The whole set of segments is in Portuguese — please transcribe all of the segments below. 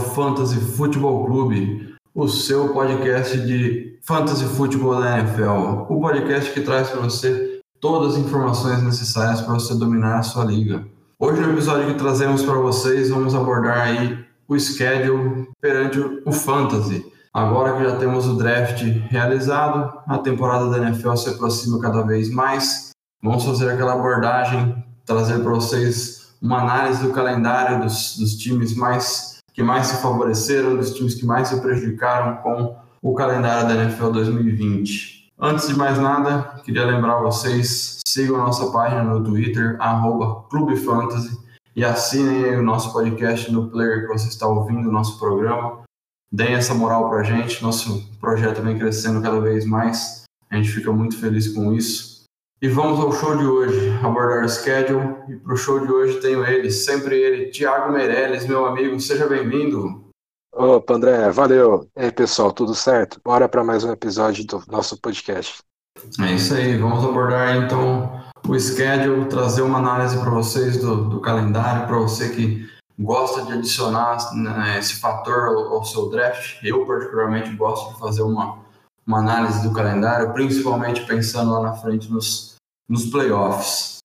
Fantasy Futebol Clube, o seu podcast de Fantasy Futebol da NFL, o podcast que traz para você todas as informações necessárias para você dominar a sua liga. Hoje no episódio que trazemos para vocês, vamos abordar aí o schedule perante o Fantasy. Agora que já temos o draft realizado, a temporada da NFL se aproxima cada vez mais. Vamos fazer aquela abordagem, trazer para vocês uma análise do calendário dos, dos times mais que mais se favoreceram, dos times que mais se prejudicaram com o calendário da NFL 2020. Antes de mais nada, queria lembrar vocês, sigam a nossa página no Twitter, arroba Clube Fantasy, e assinem o nosso podcast no player que você está ouvindo o nosso programa deem essa moral para a gente. Nosso projeto vem crescendo cada vez mais. A gente fica muito feliz com isso. E vamos ao show de hoje, abordar o schedule. E para o show de hoje tenho ele, sempre ele, Tiago Meirelles, meu amigo. Seja bem-vindo. Opa, André, valeu. E aí, pessoal, tudo certo? Bora para mais um episódio do nosso podcast. É isso aí, vamos abordar então o schedule, trazer uma análise para vocês do, do calendário, para você que gosta de adicionar né, esse fator ao, ao, seu draft. Eu, particularmente, gosto de fazer uma, uma análise do calendário, principalmente pensando lá na frente nos, nos playoffs.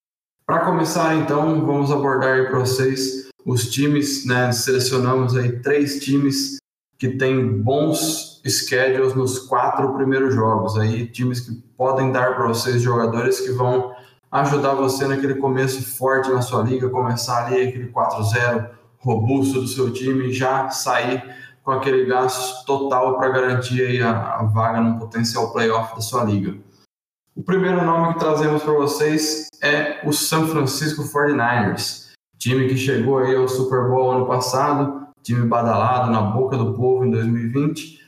Para começar, então, vamos abordar para vocês os times, né? Selecionamos aí três times que têm bons schedules nos quatro primeiros jogos. Aí, times que podem dar para vocês jogadores que vão ajudar você naquele começo forte na sua liga, começar ali aquele 4-0, robusto do seu time já sair com aquele gasto total para garantir aí a, a vaga no potencial playoff da sua liga. O primeiro nome que trazemos para vocês é o San Francisco 49ers, time que chegou aí ao Super Bowl ano passado, time badalado na boca do povo em 2020.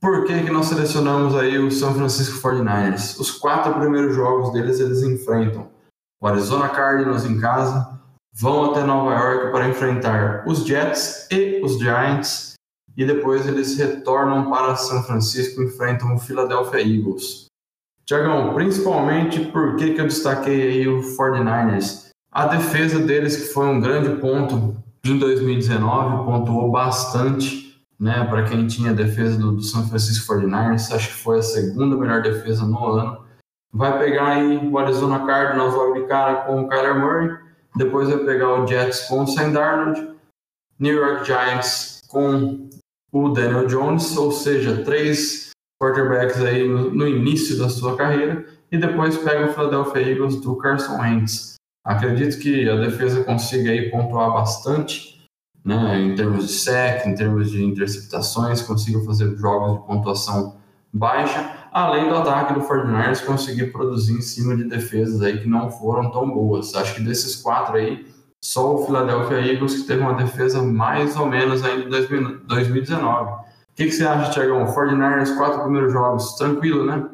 Por que, que nós selecionamos aí o San Francisco 49ers? Os quatro primeiros jogos deles eles enfrentam o Arizona Cardinals em casa, vão até Nova York para enfrentar os Jets e os Giants e depois eles retornam para São Francisco e enfrentam o Philadelphia Eagles. Tiagão, principalmente por que, eu destaquei aí o 49ers? A defesa deles, que foi um grande ponto em 2019, pontuou bastante, né? Para quem tinha defesa do, do São Francisco 49ers, acho que foi a segunda melhor defesa no ano. Vai pegar aí o Arizona Cardinals logo de cara com o Kyler Murray, depois vai pegar o Jets com o Sam Darnold, New York Giants com o Daniel Jones, ou seja, três quarterbacks aí no, no início da sua carreira, e depois pega o Philadelphia Eagles do Carson Wentz. Acredito que a defesa consiga aí pontuar bastante, né, em termos de sec, em termos de interceptações, consiga fazer jogos de pontuação baixa, além do ataque do 49ers conseguir produzir em cima de defesas aí que não foram tão boas. Acho que desses quatro aí, só o Philadelphia Eagles que teve uma defesa mais ou menos ainda em 2019. O que, que você acha, Tiagão? 49ers, quatro primeiros jogos, tranquilo, né?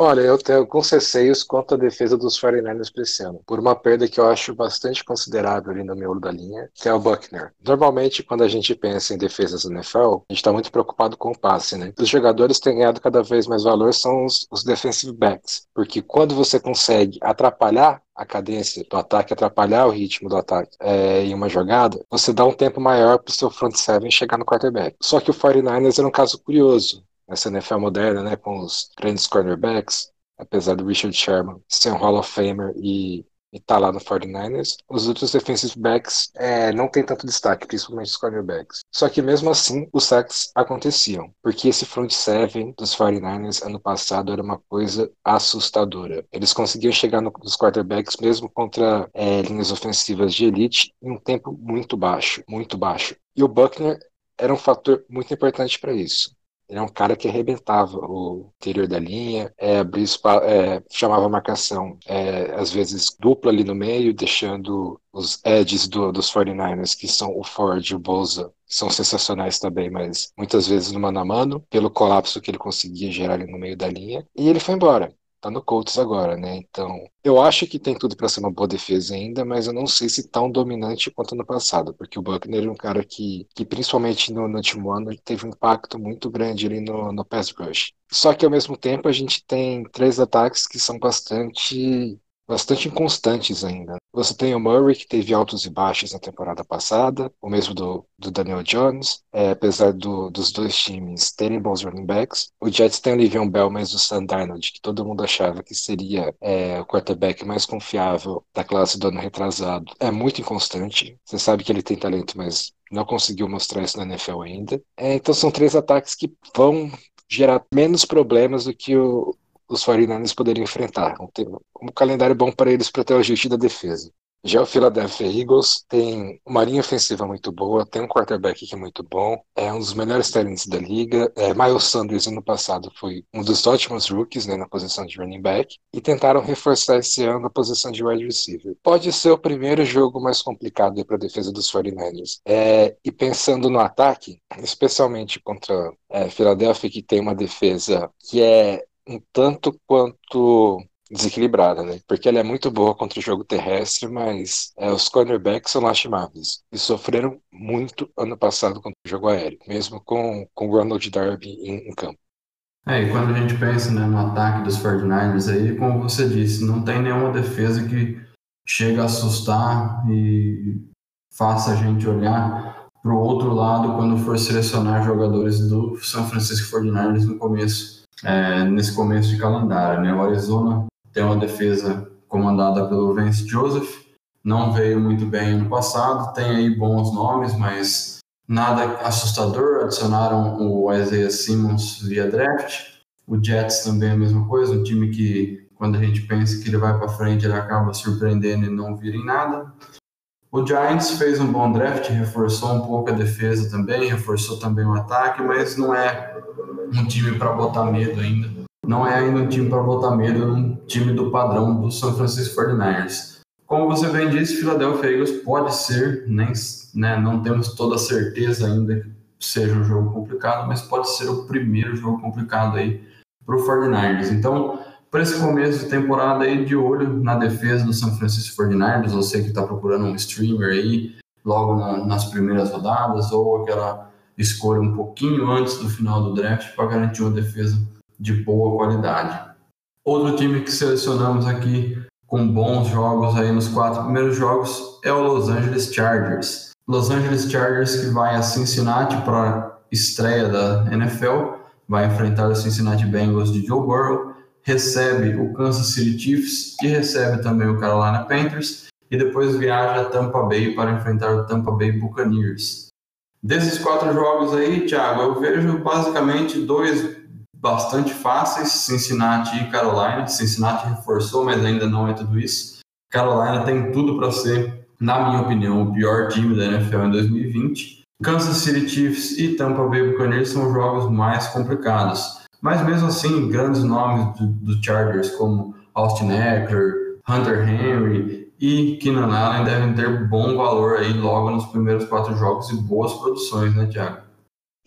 Olha, eu tenho alguns receios quanto à defesa dos 49ers para esse ano, por uma perda que eu acho bastante considerável ali no miolo da linha, que é o Buckner. Normalmente, quando a gente pensa em defesas da NFL, a gente está muito preocupado com o passe, né? Os jogadores têm ganhado cada vez mais valor são os, os defensive backs, porque quando você consegue atrapalhar a cadência do ataque, atrapalhar o ritmo do ataque é, em uma jogada, você dá um tempo maior para o seu front seven chegar no quarterback. Só que o 49ers era um caso curioso nessa NFL moderna, né, com os grandes cornerbacks, apesar do Richard Sherman ser um Hall of Famer e estar tá lá no 49ers, os outros defensive backs é, não tem tanto destaque, principalmente os cornerbacks. Só que mesmo assim, os sacks aconteciam, porque esse front seven dos 49ers ano passado era uma coisa assustadora. Eles conseguiam chegar no, nos quarterbacks mesmo contra é, linhas ofensivas de elite em um tempo muito baixo, muito baixo. E o Buckner era um fator muito importante para isso. Ele é um cara que arrebentava o interior da linha, é, abria, é, chamava a marcação, é, às vezes dupla ali no meio, deixando os edges do, dos 49ers, que são o Ford e o Bolsa, são sensacionais também, mas muitas vezes no mano a mano, pelo colapso que ele conseguia gerar ali no meio da linha. E ele foi embora tá no Colts agora, né? Então, eu acho que tem tudo para ser uma boa defesa ainda, mas eu não sei se tão dominante quanto no passado, porque o Buckner é um cara que, que principalmente no, no último ano, teve um impacto muito grande ali no, no pass rush. Só que ao mesmo tempo a gente tem três ataques que são bastante bastante inconstantes ainda. Você tem o Murray, que teve altos e baixos na temporada passada, o mesmo do, do Daniel Jones, é, apesar do, dos dois times terem bons running backs. O Jets tem o Livion Bell, mas o Sam Darnold, que todo mundo achava que seria é, o quarterback mais confiável da classe do ano retrasado, é muito inconstante. Você sabe que ele tem talento, mas não conseguiu mostrar isso na NFL ainda. É, então são três ataques que vão gerar menos problemas do que o, os 49ers poderiam enfrentar. Um, calendário bom para eles para ter o ajuste da defesa. Já o Philadelphia Eagles tem uma linha ofensiva muito boa, tem um quarterback que é muito bom, é um dos melhores talentos da liga. É, Miles Sanders, ano passado, foi um dos ótimos rookies né, na posição de running back e tentaram reforçar esse ano a posição de wide receiver. Pode ser o primeiro jogo mais complicado para a defesa dos 49ers. É, e pensando no ataque, especialmente contra é, Philadelphia, que tem uma defesa que é um tanto quanto desequilibrada, né? Porque ela é muito boa contra o jogo terrestre, mas é, os cornerbacks são lastimáveis. E sofreram muito ano passado contra o jogo aéreo, mesmo com, com o Ronald Darby em, em campo. É, e quando a gente pensa né, no ataque dos 49ers aí, como você disse, não tem nenhuma defesa que chega a assustar e faça a gente olhar para o outro lado quando for selecionar jogadores do São Francisco 49ers no começo é, nesse começo de calendário. Né? O Arizona tem uma defesa comandada pelo Vance Joseph, não veio muito bem ano passado, tem aí bons nomes, mas nada assustador. Adicionaram o Isaiah Simmons via draft. O Jets também é a mesma coisa, um time que, quando a gente pensa que ele vai para frente, ele acaba surpreendendo e não vira em nada. O Giants fez um bom draft, reforçou um pouco a defesa também, reforçou também o ataque, mas não é um time para botar medo ainda. Não é ainda um time para botar medo num time do padrão do San Francisco 49ers. Como você bem disse, Philadelphia Eagles pode ser, nem, né, não temos toda a certeza ainda que seja um jogo complicado, mas pode ser o primeiro jogo complicado aí para o 49ers. Então, para esse começo de temporada aí, de olho na defesa do San Francisco 49ers, você que está procurando um streamer aí, logo na, nas primeiras rodadas, ou aquela escolha um pouquinho antes do final do draft para garantir uma defesa de boa qualidade. Outro time que selecionamos aqui com bons jogos aí nos quatro primeiros jogos é o Los Angeles Chargers. Los Angeles Chargers que vai a Cincinnati para estreia da NFL, vai enfrentar o Cincinnati Bengals de Joe Burrow recebe o Kansas City Chiefs e recebe também o Carolina Panthers e depois viaja a Tampa Bay para enfrentar o Tampa Bay Buccaneers. Desses quatro jogos aí, Thiago, eu vejo basicamente dois bastante fáceis, Cincinnati e Carolina. Cincinnati reforçou, mas ainda não é tudo isso. Carolina tem tudo para ser, na minha opinião, o pior time da NFL em 2020. Kansas City Chiefs e Tampa Bay Buccaneers são jogos mais complicados. Mas mesmo assim, grandes nomes do, do Chargers, como Austin Eckler, Hunter Henry e Keenan Allen devem ter bom valor aí logo nos primeiros quatro jogos e boas produções, né, Thiago?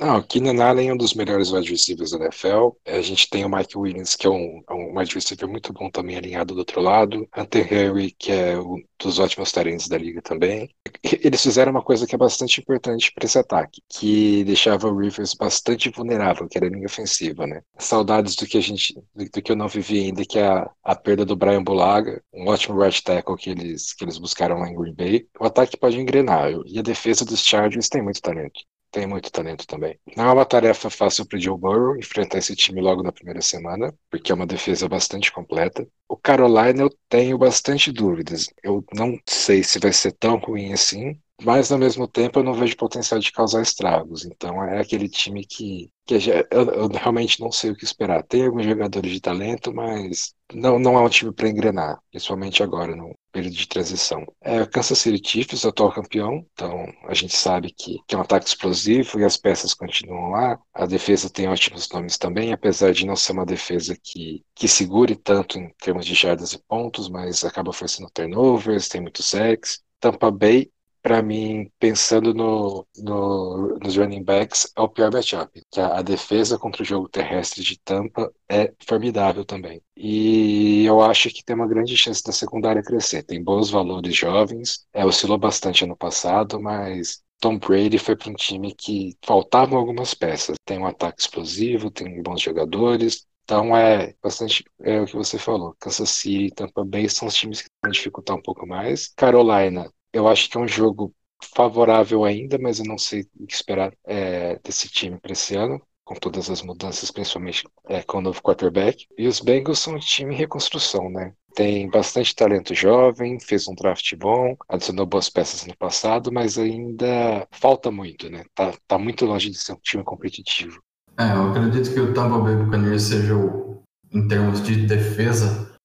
Não, o Keenan Allen é um dos melhores wide receivers da NFL. A gente tem o Mike Williams, que é um, é um wide receiver muito bom também alinhado do outro lado. Hunter Henry, que é um dos ótimos talentos da liga também. Eles fizeram uma coisa que é bastante importante para esse ataque, que deixava o Rivers bastante vulnerável, que era a linha ofensiva, né? Saudades do que a gente, do que eu não vivi ainda, que é a, a perda do Brian Bulaga, um ótimo right tackle que eles, que eles buscaram lá em Green Bay. O ataque pode engrenar, e a defesa dos Chargers tem muito talento tem muito talento também. Não é uma tarefa fácil para Joe Burrow enfrentar esse time logo na primeira semana, porque é uma defesa bastante completa. O Carolina eu tenho bastante dúvidas. Eu não sei se vai ser tão ruim assim, mas ao mesmo tempo eu não vejo potencial de causar estragos. Então é aquele time que, que eu, eu, realmente não sei o que esperar. Tem alguns jogadores de talento, mas não, não é um time para engrenar, principalmente agora, no período de transição. É o Kansas City Chiefs, atual campeão, então a gente sabe que, é um ataque explosivo e as peças continuam lá. A defesa tem ótimos nomes também, apesar de não ser uma defesa que, que segure tanto em termos de jardas e pontos, mas acaba forçando turnovers, tem muito sacks. Tampa Bay para mim, pensando no, no, nos running backs, é o pior matchup. A, a, defesa contra o jogo terrestre de Tampa é formidável também. E eu acho que tem uma grande chance da secundária crescer. Tem bons valores jovens, é, oscilou bastante ano passado, mas Tom Brady foi para um time que faltavam algumas peças. Tem um ataque explosivo, tem bons jogadores, Então é bastante é o que você falou. Kansas City e Tampa Bay são os times que vão dificultar um pouco mais. Carolina, eu acho que é um jogo favorável ainda, mas eu não sei o que esperar é, desse time para esse ano, com todas as mudanças, principalmente é, com o novo quarterback. E os Bengals são um time em reconstrução, né? Tem bastante talento jovem, fez um draft bom, adicionou boas peças no passado, mas ainda falta muito, né? Tá, tá muito longe de ser um time competitivo. É, eu acredito que o Tampa Bay Buccaneers seja, o, em termos de defesa,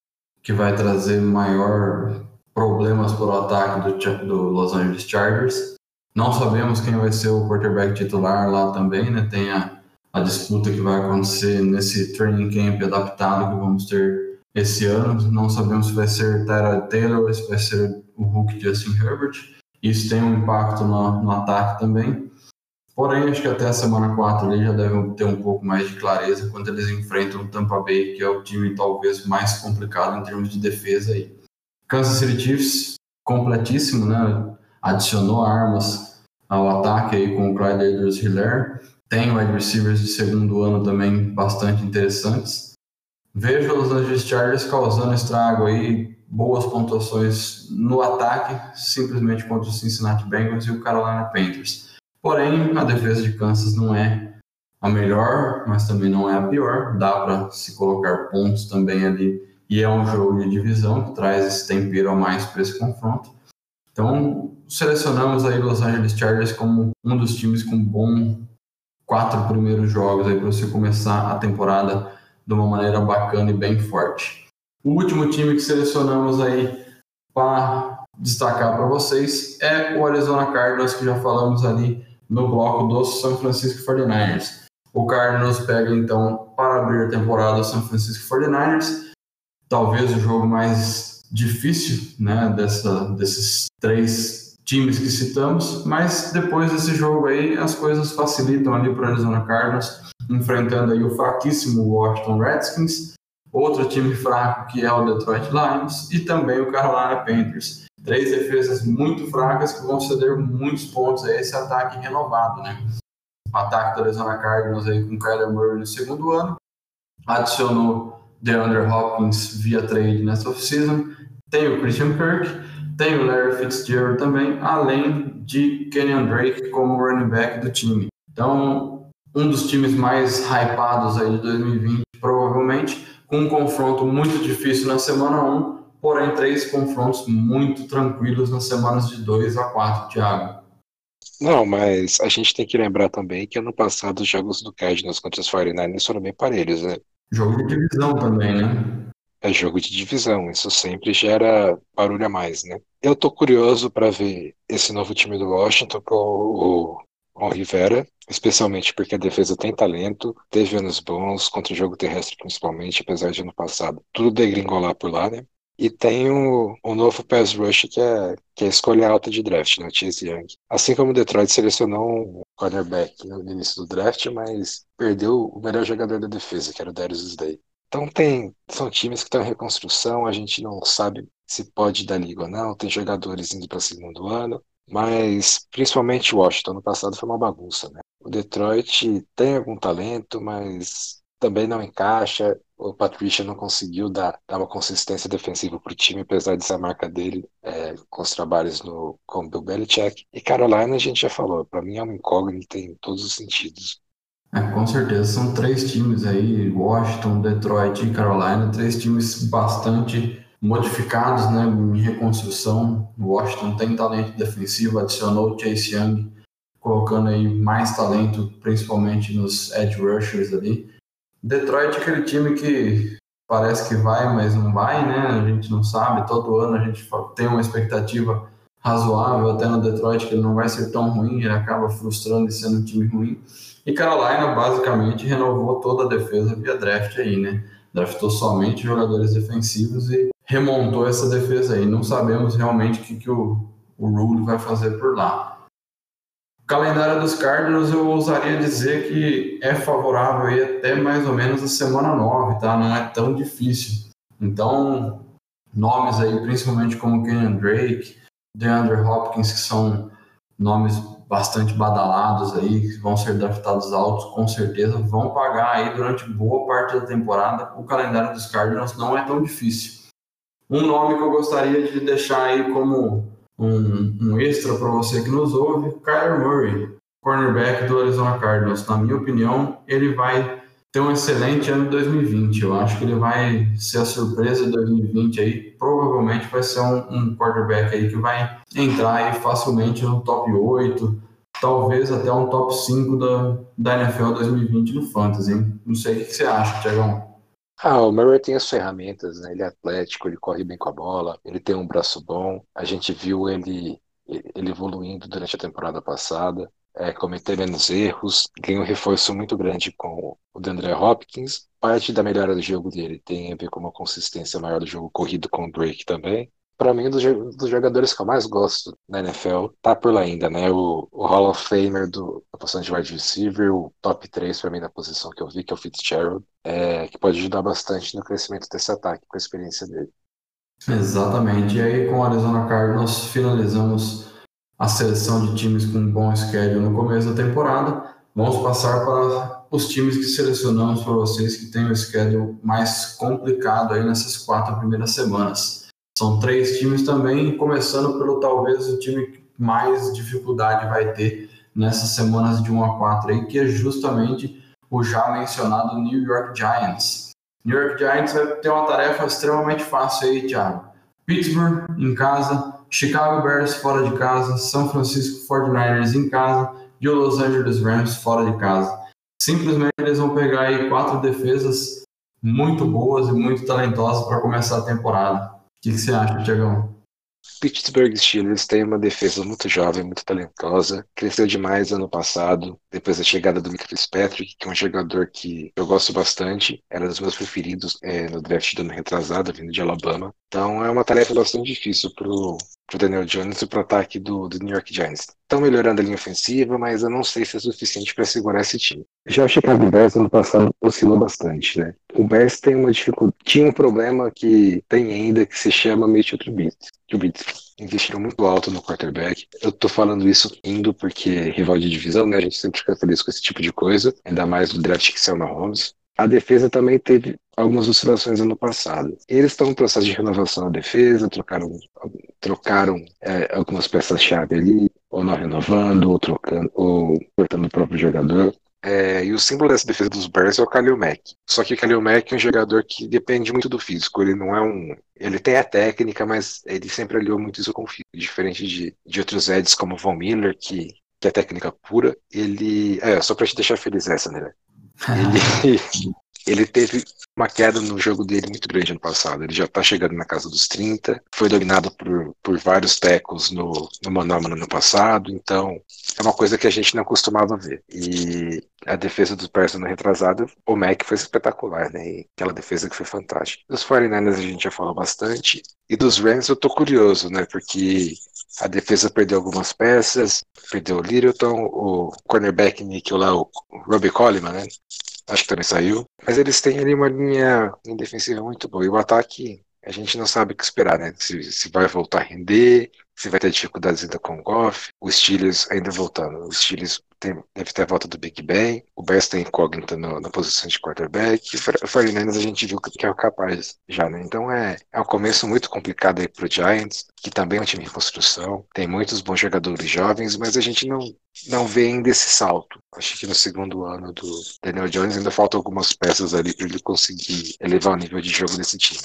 que vai trazer maior problemas para o ataque do, do Los Angeles Chargers. Não sabemos quem vai ser o quarterback titular lá também, né? Tem a, a disputa que vai acontecer nesse training camp adaptado que vamos ter esse ano. Não sabemos se vai ser Tyrod Taylor ou se vai ser o Hulk Justin Herbert. Isso tem um impacto no, no ataque também. Porém, acho que até a semana 4 ali já devem ter um pouco mais de clareza quando eles enfrentam o Tampa Bay, que é o time talvez mais complicado em termos de defesa aí. Kansas City Chiefs, completíssimo, né? Adicionou armas ao ataque aí com o Clyde Edwards Hiller. Tem wide receivers de segundo ano também bastante interessantes. Vejo os Angeles Chargers causando estrago aí, boas pontuações no ataque, simplesmente contra o Cincinnati Bengals e o Carolina Panthers. Porém, a defesa de Kansas não é a melhor, mas também não é a pior. Dá para se colocar pontos também ali. E é um jogo de divisão que traz esse tempero a mais para esse confronto. Então, selecionamos aí Los Angeles Chargers como um dos times com bom quatro primeiros jogos aí para você começar a temporada de uma maneira bacana e bem forte. O último time que selecionamos aí para destacar para vocês é o Arizona Cardinals, que já falamos ali no bloco dos São Francisco 49ers. O Cardinals pega então para abrir a temporada o São Francisco 49ers, talvez o jogo mais difícil né, dessa, desses três times que citamos, mas depois desse jogo aí as coisas facilitam ali para o Arizona Cardinals, enfrentando aí o fraquíssimo Washington Redskins, outro time fraco que é o Detroit Lions e também o Carolina Panthers três defesas muito fracas que vão ceder muitos pontos a esse ataque renovado, né? O ataque da Arizona Cardinals aí com Kyler Murray no segundo ano, adicionou DeAndre Hopkins via trade nessa offseason, tem o Christian Kirk, tem o Larry Fitzgerald também, além de Kenyon Drake como running back do time. Então, um dos times mais hypados aí de 2020, provavelmente, com um confronto muito difícil na semana 1, porém três confrontos muito tranquilos nas semanas de 2 a 4, Thiago. Não, mas a gente tem que lembrar também que ano passado os jogos do Cardinals contra os 49ers foram bem parelhos, né? Jogo de divisão também, né? É jogo de divisão, isso sempre gera barulho a mais, né? Eu tô curioso para ver esse novo time do Washington com o, o Rivera, especialmente porque a defesa tem talento, teve anos bons contra o jogo terrestre principalmente, apesar de ano passado tudo degringolar por lá, né? E tem o, o novo pass rush que é, que é a escolha alta de draft, né, Chase Young. Assim como o Detroit selecionou um cornerback no início do draft, mas perdeu o melhor jogador da defesa, que era o Darius Slay. Então tem, são times que estão em reconstrução, a gente não sabe se pode dar liga ou não, tem jogadores indo para segundo ano, mas principalmente o Washington, no passado foi uma bagunça, né? O Detroit tem algum talento, mas também não encaixa. O Patricia não conseguiu dar, dar uma consistência defensiva para o time, apesar de ser a marca dele é, com os trabalhos no, com o Bill Belichick. E Carolina, a gente já falou, para mim é uma incógnita em todos os sentidos. É, com certeza, são três times aí, Washington, Detroit e Carolina, três times bastante modificados, né, em reconstrução. Washington tem talento defensivo, adicionou o Chase Young, colocando aí mais talento, principalmente nos edge rushers ali. Detroit é aquele time que parece que vai, mas não vai, né? A gente não sabe. Todo ano a gente tem uma expectativa razoável até no Detroit que ele não vai ser tão ruim, ele acaba frustrando e sendo um time ruim. E Carolina basicamente renovou toda a defesa via draft aí, né? Draftou somente jogadores defensivos e remontou essa defesa aí. Não sabemos realmente o que, que o, o Rule vai fazer por lá. O calendário dos Cardinals eu ousaria dizer que é favorável aí até mais ou menos a semana 9, tá? Não é tão difícil. Então, nomes aí, principalmente como Kenyon Drake, DeAndre Hopkins, que são nomes bastante badalados aí, que vão ser draftados altos, com certeza, vão pagar aí durante boa parte da temporada. O calendário dos Cardinals não é tão difícil. Um nome que eu gostaria de deixar aí como um, um extra para você que nos ouve, Kyler Murray, cornerback do Arizona Cardinals. Na minha opinião, ele vai ter um excelente ano de 2020. Eu acho que ele vai ser a surpresa de 2020 aí. Provavelmente vai ser um, um quarterback aí que vai entrar aí facilmente no top 8, talvez até um top 5 da, da NFL 2020 no Fantasy. Hein? Não sei o que você acha, Tiagão. Ah, o Murray tem as ferramentas, né? Ele é atlético, ele corre bem com a bola, ele tem um braço bom. A gente viu ele, ele evoluindo durante a temporada passada é, cometer menos erros, ganha um reforço muito grande com o DeAndre Hopkins. Parte da melhora do jogo dele tem a ver com uma consistência maior do jogo corrido com o Drake também. Para mim, dos, dos, jogadores que eu mais gosto na NFL, tá por lá ainda, né? O, o Hall of Famer do, da posição de wide receiver, o top 3 para mim da posição que eu vi, que é o Fitzgerald, é, que pode ajudar bastante no crescimento desse ataque com a experiência dele. Exatamente. E aí, com o Arizona Cardinals, finalizamos a seleção de times com um bom schedule no começo da temporada. Vamos passar para os times que selecionamos para vocês que têm o schedule mais complicado aí nessas quatro primeiras semanas. São três times também, começando pelo talvez o time que mais dificuldade vai ter nessas semanas de 1 a 4 aí, que é justamente o já mencionado New York Giants. New York Giants vai ter uma tarefa extremamente fácil aí, Thiago. Pittsburgh em casa, Chicago Bears fora de casa, São Francisco 49ers em casa e o Los Angeles Rams fora de casa. Simplesmente eles vão pegar aí quatro defesas muito boas e muito talentosas para começar a temporada. O que, que você acha, Tiagão? Pittsburgh Steelers tem uma defesa muito jovem, muito talentosa. Cresceu demais ano passado, depois da chegada do Mika Fitzpatrick, que é um jogador que eu gosto bastante. Era dos meus preferidos é, no draft do ano retrasado, vindo de Alabama. Então é uma tarefa bastante difícil pro, pro Daniel Jones e pro ataque do, do New York Giants. Estão melhorando a linha ofensiva, mas eu não sei se é suficiente para segurar esse time. Já o Chicago Bears ano passado oscilou bastante, né? O Bears tem uma dificuldade, tinha um problema que tem ainda que se chama Mitchell Trubisky. Investiram muito alto no quarterback. Eu tô falando isso indo porque rival de divisão, né? A gente sempre fica feliz com esse tipo de coisa, ainda mais no draft que saiu na Holmes. A defesa também teve algumas oscilações ano passado. Eles estão em processo de renovação na defesa, trocaram, trocaram é, algumas peças-chave ali, ou não renovando, ou trocando, ou cortando o próprio jogador. É, e o símbolo dessa defesa dos Bears é o Kalil Mack. Só que o Kalil Mack é um jogador que depende muito do físico. Ele não é um. Ele tem a técnica, mas ele sempre aliou muito isso com o físico. Diferente de, de outros Eds como o Von Miller, que, que é técnica pura. Ele. É, só pra te deixar feliz essa, né? Ele, ele teve uma queda no jogo dele muito grande ano passado. Ele já está chegando na casa dos 30, foi dominado por, por vários tecos no, no no ano passado, então é uma coisa que a gente não costumava ver. E a defesa dos Bears no retrasado, o Mac foi espetacular, né? E aquela defesa que foi fantástica. Dos 49ers a gente já falou bastante. E dos Rams eu tô curioso, né? Porque a defesa perdeu algumas peças, perdeu o Littleton, o cornerback Nick lá, o Robbie Coleman, né? Acho que também saiu. Mas eles têm ali uma linha defensiva muito boa. E o ataque, a gente não sabe o que esperar, né? Se, se vai voltar a render, se vai ter dificuldades ainda com o Goff, o Steelers ainda voltando. O Steelers tem, deve ter a volta do Big Ben, o Best tem incógnita no, na posição de quarterback, o Fernandes a gente viu que é capaz já, né? Então é, é um começo muito complicado aí pro Giants, que também é um time em construção, tem muitos bons jogadores jovens, mas a gente não, não vê ainda esse salto. Acho que no segundo ano do Daniel Jones ainda faltam algumas peças ali para ele conseguir elevar o nível de jogo desse time.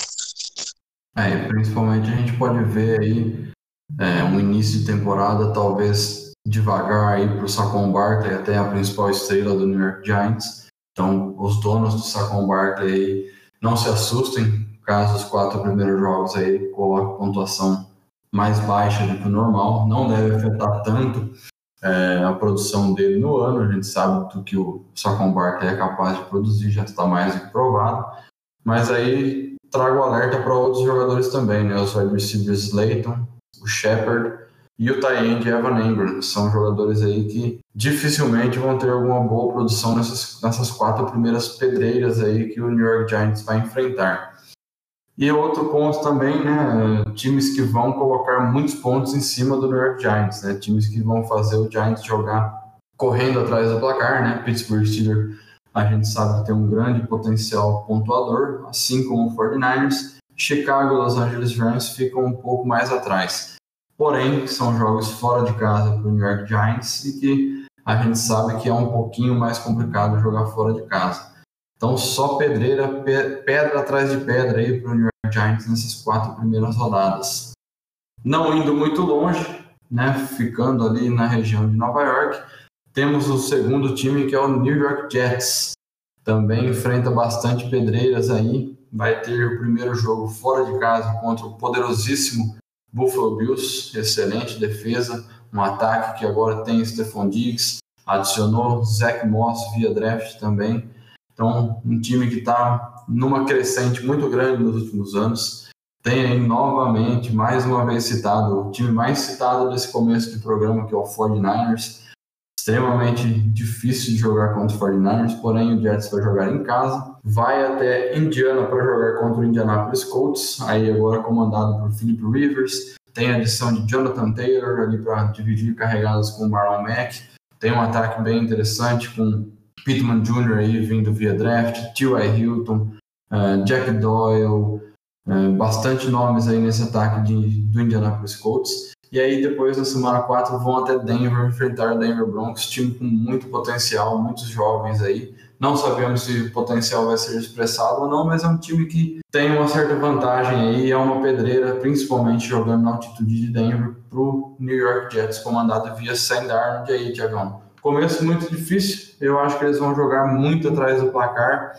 É, principalmente a gente pode ver aí é, um início de temporada talvez devagar aí para o Saquon Barkley, até a principal estrela do New York Giants. Então, os donos do Saquon Barkley aí, não se assustem caso os quatro primeiros jogos aí coloquem pontuação mais baixa do que o normal. Não deve afetar tanto é, a produção dele no ano. A gente sabe do que o Saquon Barkley é capaz de produzir, já está mais do que provado. Mas aí trago alerta para outros jogadores também, né? Os wide receivers Slayton, o Shepard e o Tyend Evan Ingram. São jogadores aí que dificilmente vão ter alguma boa produção nessas, nessas quatro primeiras pedreiras aí que o New York Giants vai enfrentar. E outro ponto também, né, times que vão colocar muitos pontos em cima do New York Giants, né, times que vão fazer o Giants jogar correndo atrás do placar, né, Pittsburgh Steelers a gente sabe que tem um grande potencial pontuador, assim como o 49ers, Chicago e Los Angeles Rams ficam um pouco mais atrás. Porém, são jogos fora de casa para o New York Giants e que a gente sabe que é um pouquinho mais complicado jogar fora de casa. Então, só pedreira, pedra atrás de pedra aí para o New York Giants nessas quatro primeiras rodadas. Não indo muito longe, né, ficando ali na região de Nova York, temos o segundo time que é o New York Jets. Também enfrenta bastante pedreiras aí. Vai ter o primeiro jogo fora de casa contra o poderosíssimo Buffalo Bills. Excelente defesa, um ataque que agora tem Stephon Diggs, adicionou Zach Moss via draft também. Então, um time que está numa crescente muito grande nos últimos anos. Tem aí novamente, mais uma vez citado, o time mais citado desse começo de programa, que é o 49ers. Extremamente difícil de jogar contra o 49ers, porém o Jets vai jogar em casa. Vai até Indiana para jogar contra o Indianapolis Colts, aí agora comandado por Philip Rivers. Tem a adição de Jonathan Taylor ali para dividir carregadas com o Marlon Mack. Tem um ataque bem interessante com Pittman Jr. aí vindo via draft, T.Y. Hilton, uh, Jack Doyle, uh, bastante nomes aí nesse ataque de, do Indianapolis Colts. E aí depois na semana 4 vão até Denver enfrentar o Denver Broncos, time com muito potencial, muitos jovens aí. Não sabemos se o potencial vai ser expressado ou não, mas é um time que tem uma certa vantagem aí, é uma pedreira, principalmente jogando na altitude de Denver para o New York Jets, comandado via Sam Darnold aí, Tiagão. Começo muito difícil, eu acho que eles vão jogar muito atrás do placar.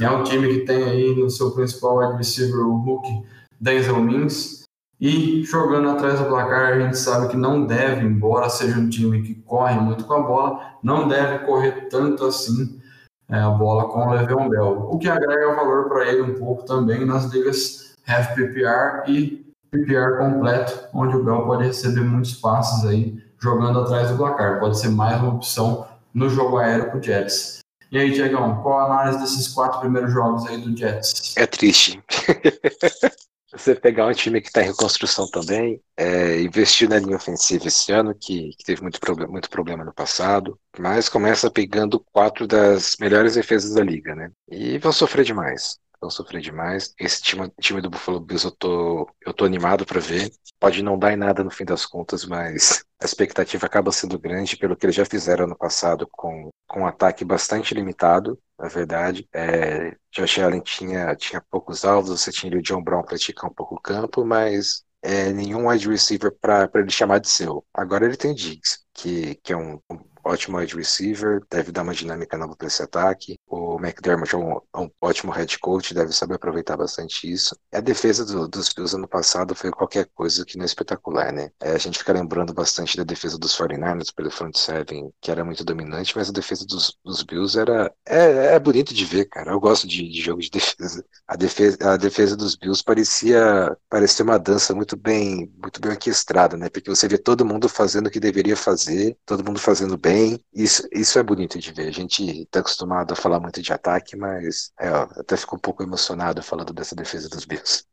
É um time que tem aí no seu principal receiver o Hulk, Denzel Mims, e jogando atrás do placar, a gente sabe que não deve, embora seja um time que corre muito com a bola, não deve correr tanto assim é, a bola com o Le'Veon Bell. O que agrega valor para ele um pouco também nas ligas half PPR e PPR completo, onde o Bell pode receber muitos passes aí jogando atrás do placar. Pode ser mais uma opção no jogo aéreo para o Jets. E aí, Diegão, qual a análise desses quatro primeiros jogos aí do Jets? É triste. Você pegar um time que está em reconstrução também, é, investir na linha ofensiva esse ano, que, que teve muito muito problema no passado, mas começa pegando quatro das melhores defesas da liga, né? E vão sofrer demais vão sofrer demais. Esse time, time do Buffalo Bills eu tô, eu tô animado para ver. Pode não dar em nada no fim das contas, mas a expectativa acaba sendo grande pelo que eles já fizeram ano passado com, com um ataque bastante limitado, na verdade. É, Josh Allen tinha, tinha poucos alvos, você tinha o John Brown praticar um pouco o campo, mas é, nenhum wide receiver para ele chamar de seu. Agora ele tem Diggs, que, que é um, um ótimo wide receiver, deve dar uma dinâmica nova para esse ataque. O McDermott é um, é um, ótimo head coach, deve saber aproveitar bastante isso. A defesa do, dos Bills ano passado foi qualquer coisa que não é espetacular, né? É, a gente fica lembrando bastante da defesa dos 49ers pelo front seven, que era muito dominante, mas a defesa dos, dos Bills era é, é bonito de ver, cara. Eu gosto de, de jogo de defesa. A defesa, a defesa dos Bills parecia parecia uma dança muito bem muito bem orquestrada, né? Porque você vê todo mundo fazendo o que deveria fazer, todo mundo fazendo bem. Isso, isso é bonito de ver. A gente está acostumado a falar muito de ataque, mas é, até fico um pouco emocionado falando dessa defesa dos Bills.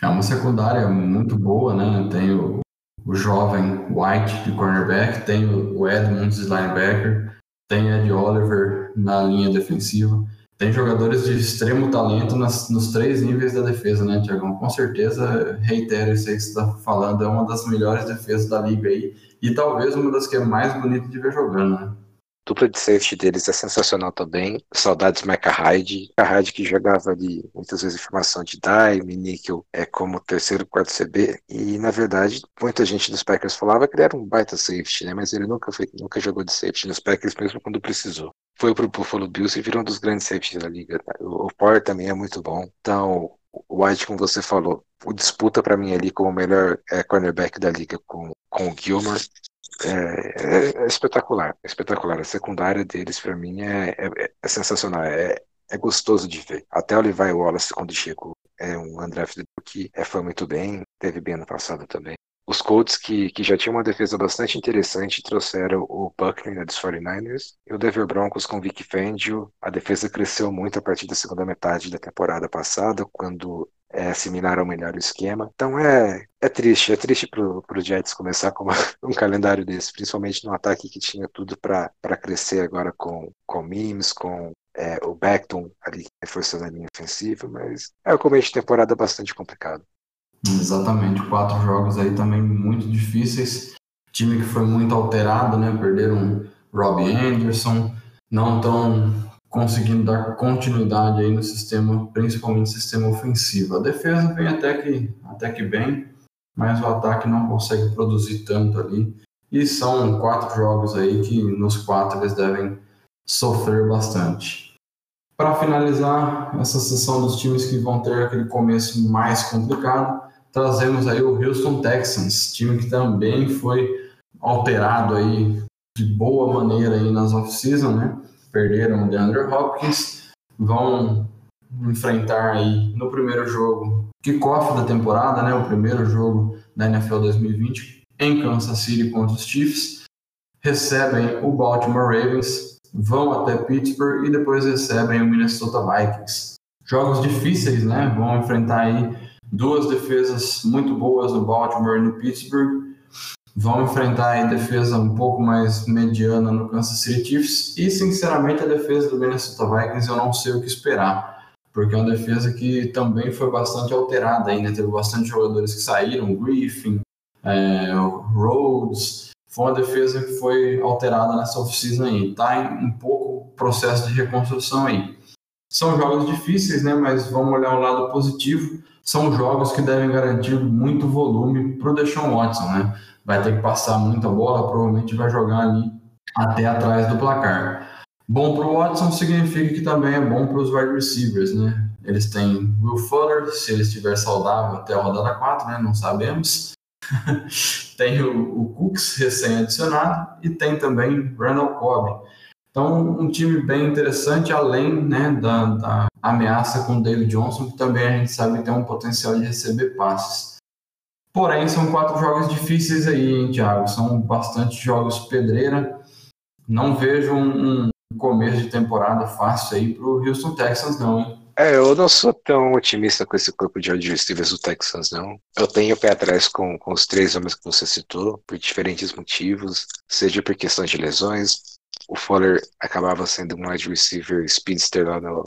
É uma secundária muito boa, né? Tem o, o jovem White de cornerback, tem o Edmonds de linebacker, tem Ed Oliver na linha defensiva. Tem jogadores de extremo talento nas, nos três níveis da defesa, né, Tiagão? Com certeza, reitero isso aí que você está falando, é uma das melhores defesas da liga aí e talvez uma das que é mais bonita de ver jogando, né? Dupla de safety deles é sensacional também. Saudades Micah Hyde. Micah Hyde que jogava ali muitas vezes formação de dime, níquel é como terceiro, quarto CB. E na verdade, muita gente dos Packers falava que ele era um baita safety, né? Mas ele nunca, foi, nunca jogou de safety nos Packers mesmo quando precisou. Foi pro Buffalo Bills e virou um dos grandes safeties da liga. O, o Power também é muito bom. Então, o White, como você falou, o disputa para mim ali como o melhor é, cornerback da liga com, com o Gilmore. É, é, é, espetacular, é espetacular. A secundária deles, para mim, é, é, é, sensacional. É, é gostoso de ver. Até o Levi Wallace, quando chegou, é um undrafted que é, foi muito bem, teve bem ano passado também. Os Colts, que, que já tinham uma defesa bastante interessante, trouxeram o Buckner né, dos 49ers e o Denver Broncos com Vic Fangio. A defesa cresceu muito a partir da segunda metade da temporada passada, quando é, assimilaram melhor o esquema. Então é, é triste, é triste pro, pro Jets começar com uma, um calendário desse, principalmente no ataque que tinha tudo para crescer agora com, com Mims, com é, o Beckton ali reforçando a linha ofensiva, mas é o começo de temporada bastante complicado. Exatamente, quatro jogos aí também muito difíceis. Time que foi muito alterado, né? Perderam Robbie Anderson, não estão conseguindo dar continuidade aí no sistema, principalmente sistema ofensivo. A defesa vem até que, até que bem, mas o ataque não consegue produzir tanto ali. E são quatro jogos aí que nos quatro eles devem sofrer bastante. Para finalizar essa sessão dos times que vão ter aquele começo mais complicado, trazemos aí o Houston Texans, time que também foi alterado aí de boa maneira aí nas off-season, né? Perderam o DeAndre Hopkins, vão enfrentar aí no primeiro jogo, kickoff da temporada, né, o primeiro jogo da NFL 2020 em Kansas City contra os Chiefs, recebem o Baltimore Ravens, vão até Pittsburgh e depois recebem o Minnesota Vikings. Jogos difíceis, né? Vão enfrentar aí duas defesas muito boas no Baltimore e no Pittsburgh vão enfrentar a defesa um pouco mais mediana no Kansas City Chiefs e, sinceramente, a defesa do Minnesota Vikings eu não sei o que esperar, porque é uma defesa que também foi bastante alterada ainda, teve bastante jogadores que saíram, Griffin, é, Rhodes, foi uma defesa que foi alterada nessa off-season aí, está em um pouco processo de reconstrução aí. São jogos difíceis, né, mas vamos olhar o lado positivo, são jogos que devem garantir muito volume para o Deshaun Watson, né? vai ter que passar muita bola, provavelmente vai jogar ali até atrás do placar. Bom para o Watson significa que também é bom para os wide receivers, né? Eles têm Will Fuller, se ele estiver saudável até a rodada 4, né? Não sabemos. tem o, o Cooks recém-adicionado e tem também Randall Cobb. Então, um time bem interessante, além né, da, da ameaça com o David Johnson, que também a gente sabe tem um potencial de receber passes. Porém, são quatro jogos difíceis aí, hein, Thiago? São bastante jogos pedreira. Não vejo um, um começo de temporada fácil aí para o Houston Texans, não, hein? É, eu não sou tão otimista com esse corpo de receivers do Texans, não. Eu tenho o pé atrás com, com os três homens que você citou, por diferentes motivos, seja por questão de lesões. O Fuller acabava sendo um wide receiver speedster lá no,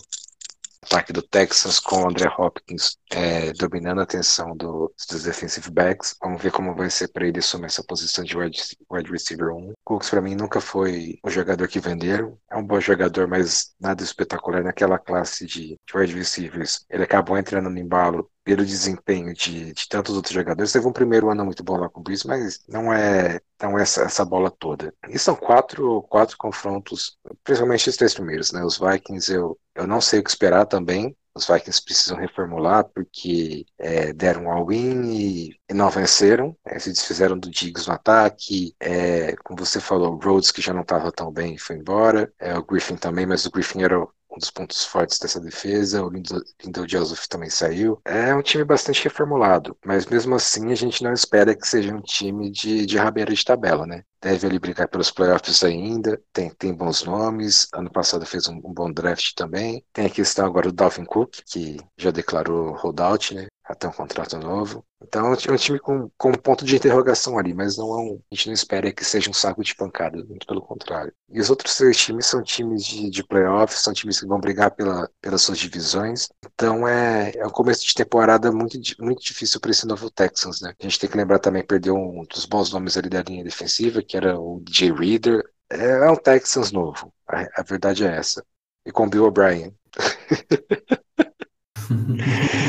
ataque do Texas com o André Hopkins é, dominando a atenção do, dos defensive backs. Vamos ver como vai ser para ele assumir essa posição de wide, wide receiver 1. Cooks para mim nunca foi um jogador que venderam. É um bom jogador, mas nada espetacular naquela classe de, de wide receivers. Ele acabou entrando no embalo pelo desempenho de, de tantos outros jogadores. Teve um primeiro ano muito bom lá com o Breeze, mas não é tão essa, essa bola toda. E são quatro, quatro confrontos, principalmente os três primeiros, né? Os Vikings eu, eu não sei o que esperar também. Os Vikings precisam reformular porque é, deram um all-in e, e, não venceram. É, se desfizeram do Diggs no ataque. É, como você falou, o Rhodes, que já não estava tão bem, foi embora. É, o Griffin também, mas o Griffin era um dos pontos fortes dessa defesa. O Lindell Joseph também saiu. É um time bastante reformulado, mas mesmo assim a gente não espera que seja um time de, de rabeira de tabela, né? Deve ali brigar pelos playoffs ainda, tem, tem bons nomes. Ano passado fez um, um bom draft também. Tem a questão agora do Dalvin Cook, que já declarou holdout, né? Até um contrato novo. Então é um time com, com um ponto de interrogação ali, mas não é um, a gente não espera que seja um saco de pancada, muito pelo contrário. E os outros três times são times de, de playoffs, são times que vão brigar pela, pelas suas divisões. Então é, é um começo de temporada muito, muito difícil para esse novo Texans, né? A gente tem que lembrar também que perdeu um dos bons nomes ali da linha defensiva, que era o Jay Reader. É, é um Texans novo, a, a verdade é essa. E com Bill O'Brien.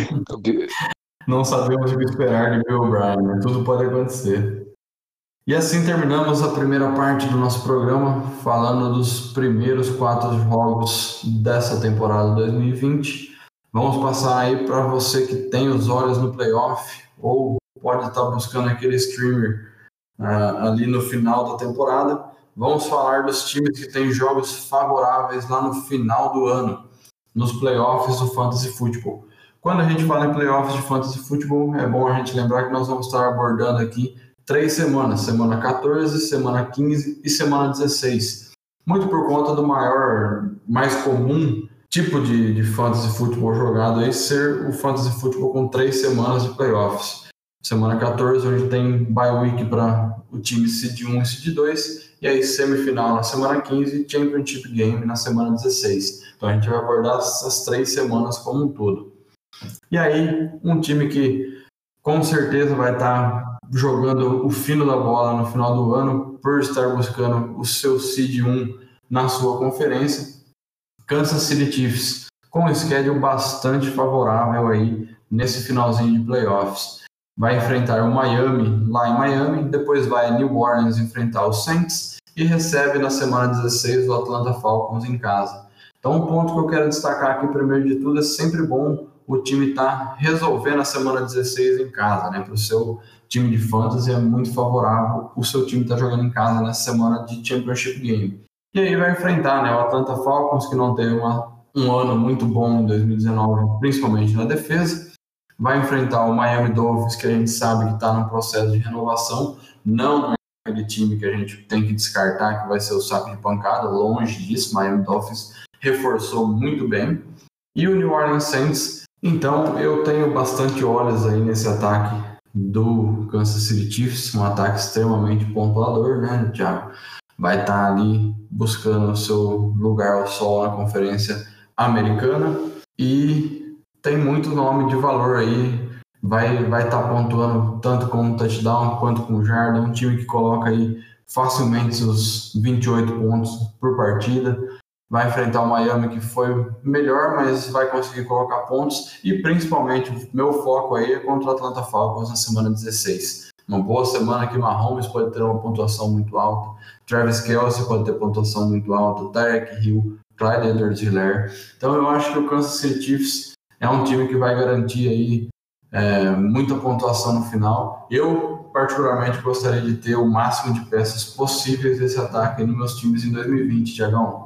Não sabemos o que esperar de Bill O'Brien, né? tudo pode acontecer. E assim terminamos a primeira parte do nosso programa, falando dos primeiros quatro jogos dessa temporada 2020. Vamos passar aí para você que tem os olhos no playoff ou pode estar buscando aquele streamer uh, ali no final da temporada. Vamos falar dos times que têm jogos favoráveis lá no final do ano, nos playoffs do Fantasy Football. Quando a gente fala em playoffs de fantasy futebol, é bom a gente lembrar que nós vamos estar abordando aqui três semanas: semana 14, semana 15 e semana 16. Muito por conta do maior, mais comum tipo de, de fantasy futebol jogado aí ser o fantasy futebol com três semanas de playoffs. Semana 14, onde tem bye week para o time seed 1 e seed 2, e aí semifinal na semana 15 e championship game na semana 16. Então a gente vai abordar essas três semanas como um todo. E aí, um time que com certeza vai estar jogando o fino da bola no final do ano, por estar buscando o seu seed 1 na sua conferência, Kansas City Chiefs, com um schedule bastante favorável aí nesse finalzinho de playoffs. Vai enfrentar o Miami lá em Miami, depois vai a New Orleans enfrentar o Saints e recebe na semana 16 o Atlanta Falcons em casa. Então, um ponto que eu quero destacar aqui, primeiro de tudo, é sempre bom o time estar tá resolvendo a semana 16 em casa, né? Para o seu time de fantasy é muito favorável o seu time estar tá jogando em casa nessa semana de Championship Game. E aí vai enfrentar né, o Atlanta Falcons, que não teve uma, um ano muito bom em 2019, principalmente na defesa. Vai enfrentar o Miami Dolphins, que a gente sabe que está no processo de renovação. Não é aquele time que a gente tem que descartar, que vai ser o saco de pancada, longe disso. Miami Dolphins reforçou muito bem. E o New Orleans Saints, então eu tenho bastante olhos aí nesse ataque do Kansas City Chiefs, um ataque extremamente pontuador, né, Thiago? vai estar tá ali buscando o seu lugar ao sol na conferência americana e tem muito nome de valor aí, vai vai estar tá pontuando tanto com touchdown quanto com jarda, um time que coloca aí facilmente os 28 pontos por partida. Vai enfrentar o Miami, que foi melhor, mas vai conseguir colocar pontos. E principalmente, o meu foco aí é contra o Atlanta Falcons na semana 16. Uma boa semana que Mahomes pode ter uma pontuação muito alta. Travis Kelsey pode ter pontuação muito alta, Derek Hill, Clyde Edwards-Helaire. Então eu acho que o Kansas City Chiefs é um time que vai garantir aí é, muita pontuação no final. Eu, particularmente, gostaria de ter o máximo de peças possíveis desse ataque nos meus times em 2020, Tiagão.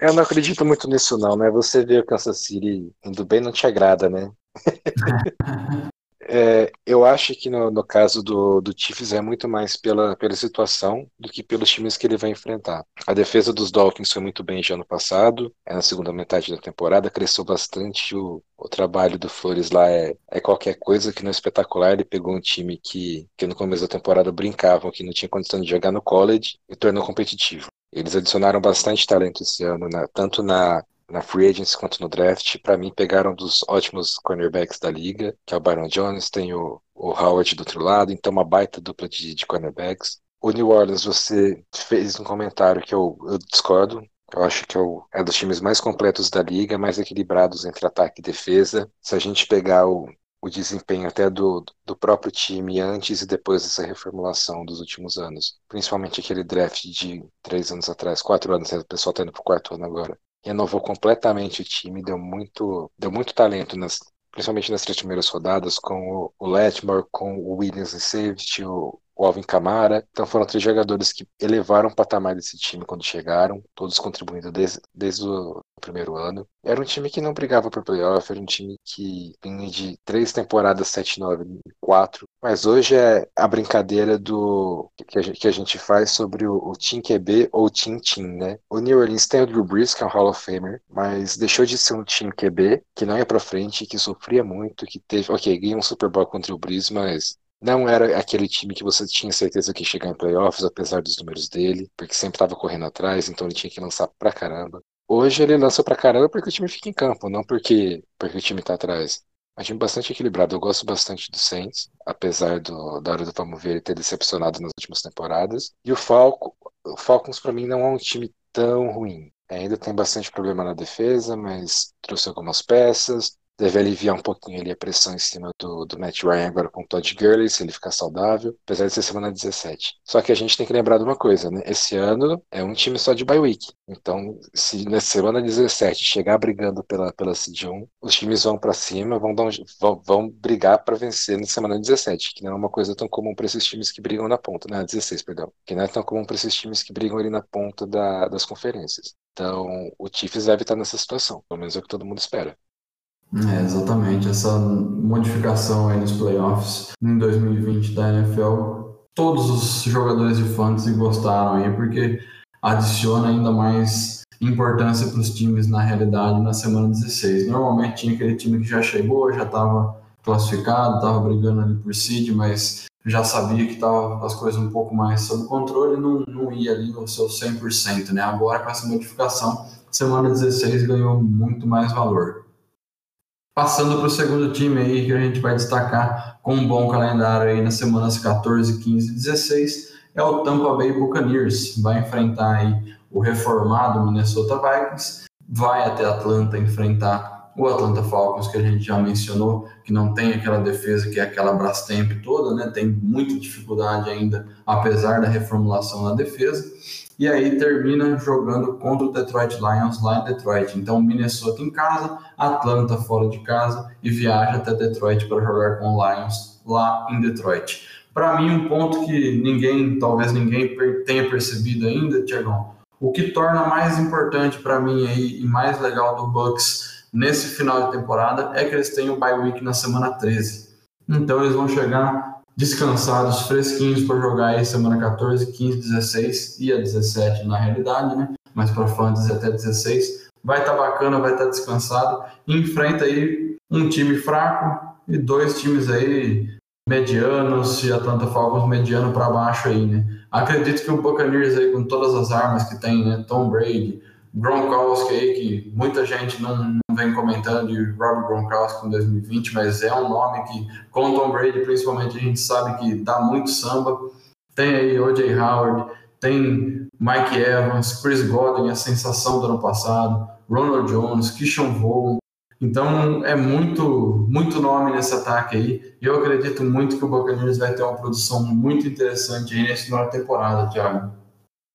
Eu não acredito muito nisso não, né? Você ver o Kansas City indo bem não te agrada, né? É, eu acho que no, no caso do, do Chiefs é muito mais pela, pela situação do que pelos times que ele vai enfrentar. A defesa dos Dolphins foi muito bem já no passado, é na segunda metade da temporada, cresceu bastante. O, o trabalho do Flores lá é, é qualquer coisa que não é espetacular. Ele pegou um time que, que no começo da temporada brincavam, que não tinha condição de jogar no college e tornou competitivo. Eles adicionaram bastante talento esse ano, na, tanto na, na free agency quanto no draft. Para mim, pegaram dos ótimos cornerbacks da liga, que é o Byron Jones, tem o, o Howard do outro lado, então uma baita dupla de, de cornerbacks. O New Orleans, você fez um comentário que eu, eu discordo. Eu acho que é, o, é dos times mais completos da liga, mais equilibrados entre ataque e defesa. Se a gente pegar o, o desempenho até do, do próprio time antes e depois dessa reformulação dos últimos anos. Principalmente aquele draft de três anos atrás, quatro anos, né? o pessoal está indo para o quarto ano agora renovou completamente o time, deu muito, deu muito talento, nas, principalmente nas três primeiras rodadas, com o, o Letmore, com o Williams em safety, o, o Alvin Kamara. Então foram três jogadores que elevaram o patamar desse time quando chegaram, todos contribuindo desde, desde o primeiro ano. Era um time que não brigava por playoff, era um time que vinha de três temporadas 7-9 e 4. Mas hoje é a brincadeira do que a gente, que a gente faz sobre o, o Team QB ou Team Team, né? O New Orleans tem o Drew Brees, que é um Hall of Famer, mas deixou de ser um Team QB, que não ia pra frente, que sofria muito, que teve, ok, ganhou um Super Bowl contra o Brees, mas não era aquele time que você tinha certeza que ia chegar em playoffs, apesar dos números dele, porque sempre estava correndo atrás, então ele tinha que lançar pra caramba. Hoje ele lança pra caramba porque o time fica em campo, não porque, porque o time tá atrás. É um time bastante equilibrado. Eu gosto bastante do Saints, apesar do, da hora do ele ter decepcionado nas últimas temporadas. E o Falco, o Falcons para mim não é um time tão ruim. Ainda tem bastante problema na defesa, mas trouxe algumas peças deve aliviar um pouquinho ali a pressão em cima do, do Matt Ryan agora com o Todd Gurley, se ele ficar saudável, apesar de ser semana 17. Só que a gente tem que lembrar de uma coisa, né? Esse ano é um time só de bye week. Então, se na semana 17 chegar brigando pela, pela Seed 1, os times vão para cima, vão, um, vão, vão brigar para vencer na semana 17, que não é uma coisa tão comum para esses times que brigam na ponta, né? 16, perdão. Que não é tão comum para esses times que brigam ali na ponta da, das conferências. Então, o Chiefs deve estar nessa situação, pelo menos é o que todo mundo espera. É, exatamente, essa modificação aí nos playoffs em 2020 da NFL, todos os jogadores de fantasy gostaram aí, porque adiciona ainda mais importância para os times na realidade na semana 16. Normalmente tinha aquele time que já chegou, já estava classificado, estava brigando ali por seed, mas já sabia que estava as coisas um pouco mais sob controle e não, não ia ali no seu 100%, né? Agora com essa modificação, semana 16 ganhou muito mais valor. Passando para o segundo time aí que a gente vai destacar com um bom calendário aí nas semanas 14, 15 e 16 é o Tampa Bay Buccaneers. Vai enfrentar aí o reformado Minnesota Vikings, vai até Atlanta enfrentar o Atlanta Falcons, que a gente já mencionou, que não tem aquela defesa que é aquela Brastemp toda, né? Tem muita dificuldade ainda, apesar da reformulação na defesa. E aí termina jogando contra o Detroit Lions lá em Detroit. Então, Minnesota em casa, Atlanta fora de casa e viaja até Detroit para jogar com o Lions lá em Detroit. Para mim, um ponto que ninguém, talvez ninguém tenha percebido ainda, Tiagão, o que torna mais importante para mim aí e mais legal do Bucks nesse final de temporada é que eles têm o bye week na semana 13. Então eles vão chegar descansados, fresquinhos para jogar aí semana 14, 15, 16 e a 17 na realidade, né? Mas para fantasy até 16 vai estar tá bacana, vai estar tá descansado. enfrenta aí um time fraco e dois times aí medianos e Atlanta Falcons mediano para baixo aí, né? Acredito que o Buccaneers aí com todas as armas que tem, né? Tom Brady, Gronkowski aí que muita gente não, não vem comentando de Rob Gronkowski em 2020, mas é um nome que com Tom Brady principalmente a gente sabe que dá muito samba. Tem aí O.J. Howard, tem Mike Evans, Chris Godwin, a sensação do ano passado, Ronald Jones, Kishon Vaughn, então é muito, muito nome nesse ataque aí. E eu acredito muito que o Buccaneers vai ter uma produção muito interessante aí nessa nova temporada, Thiago.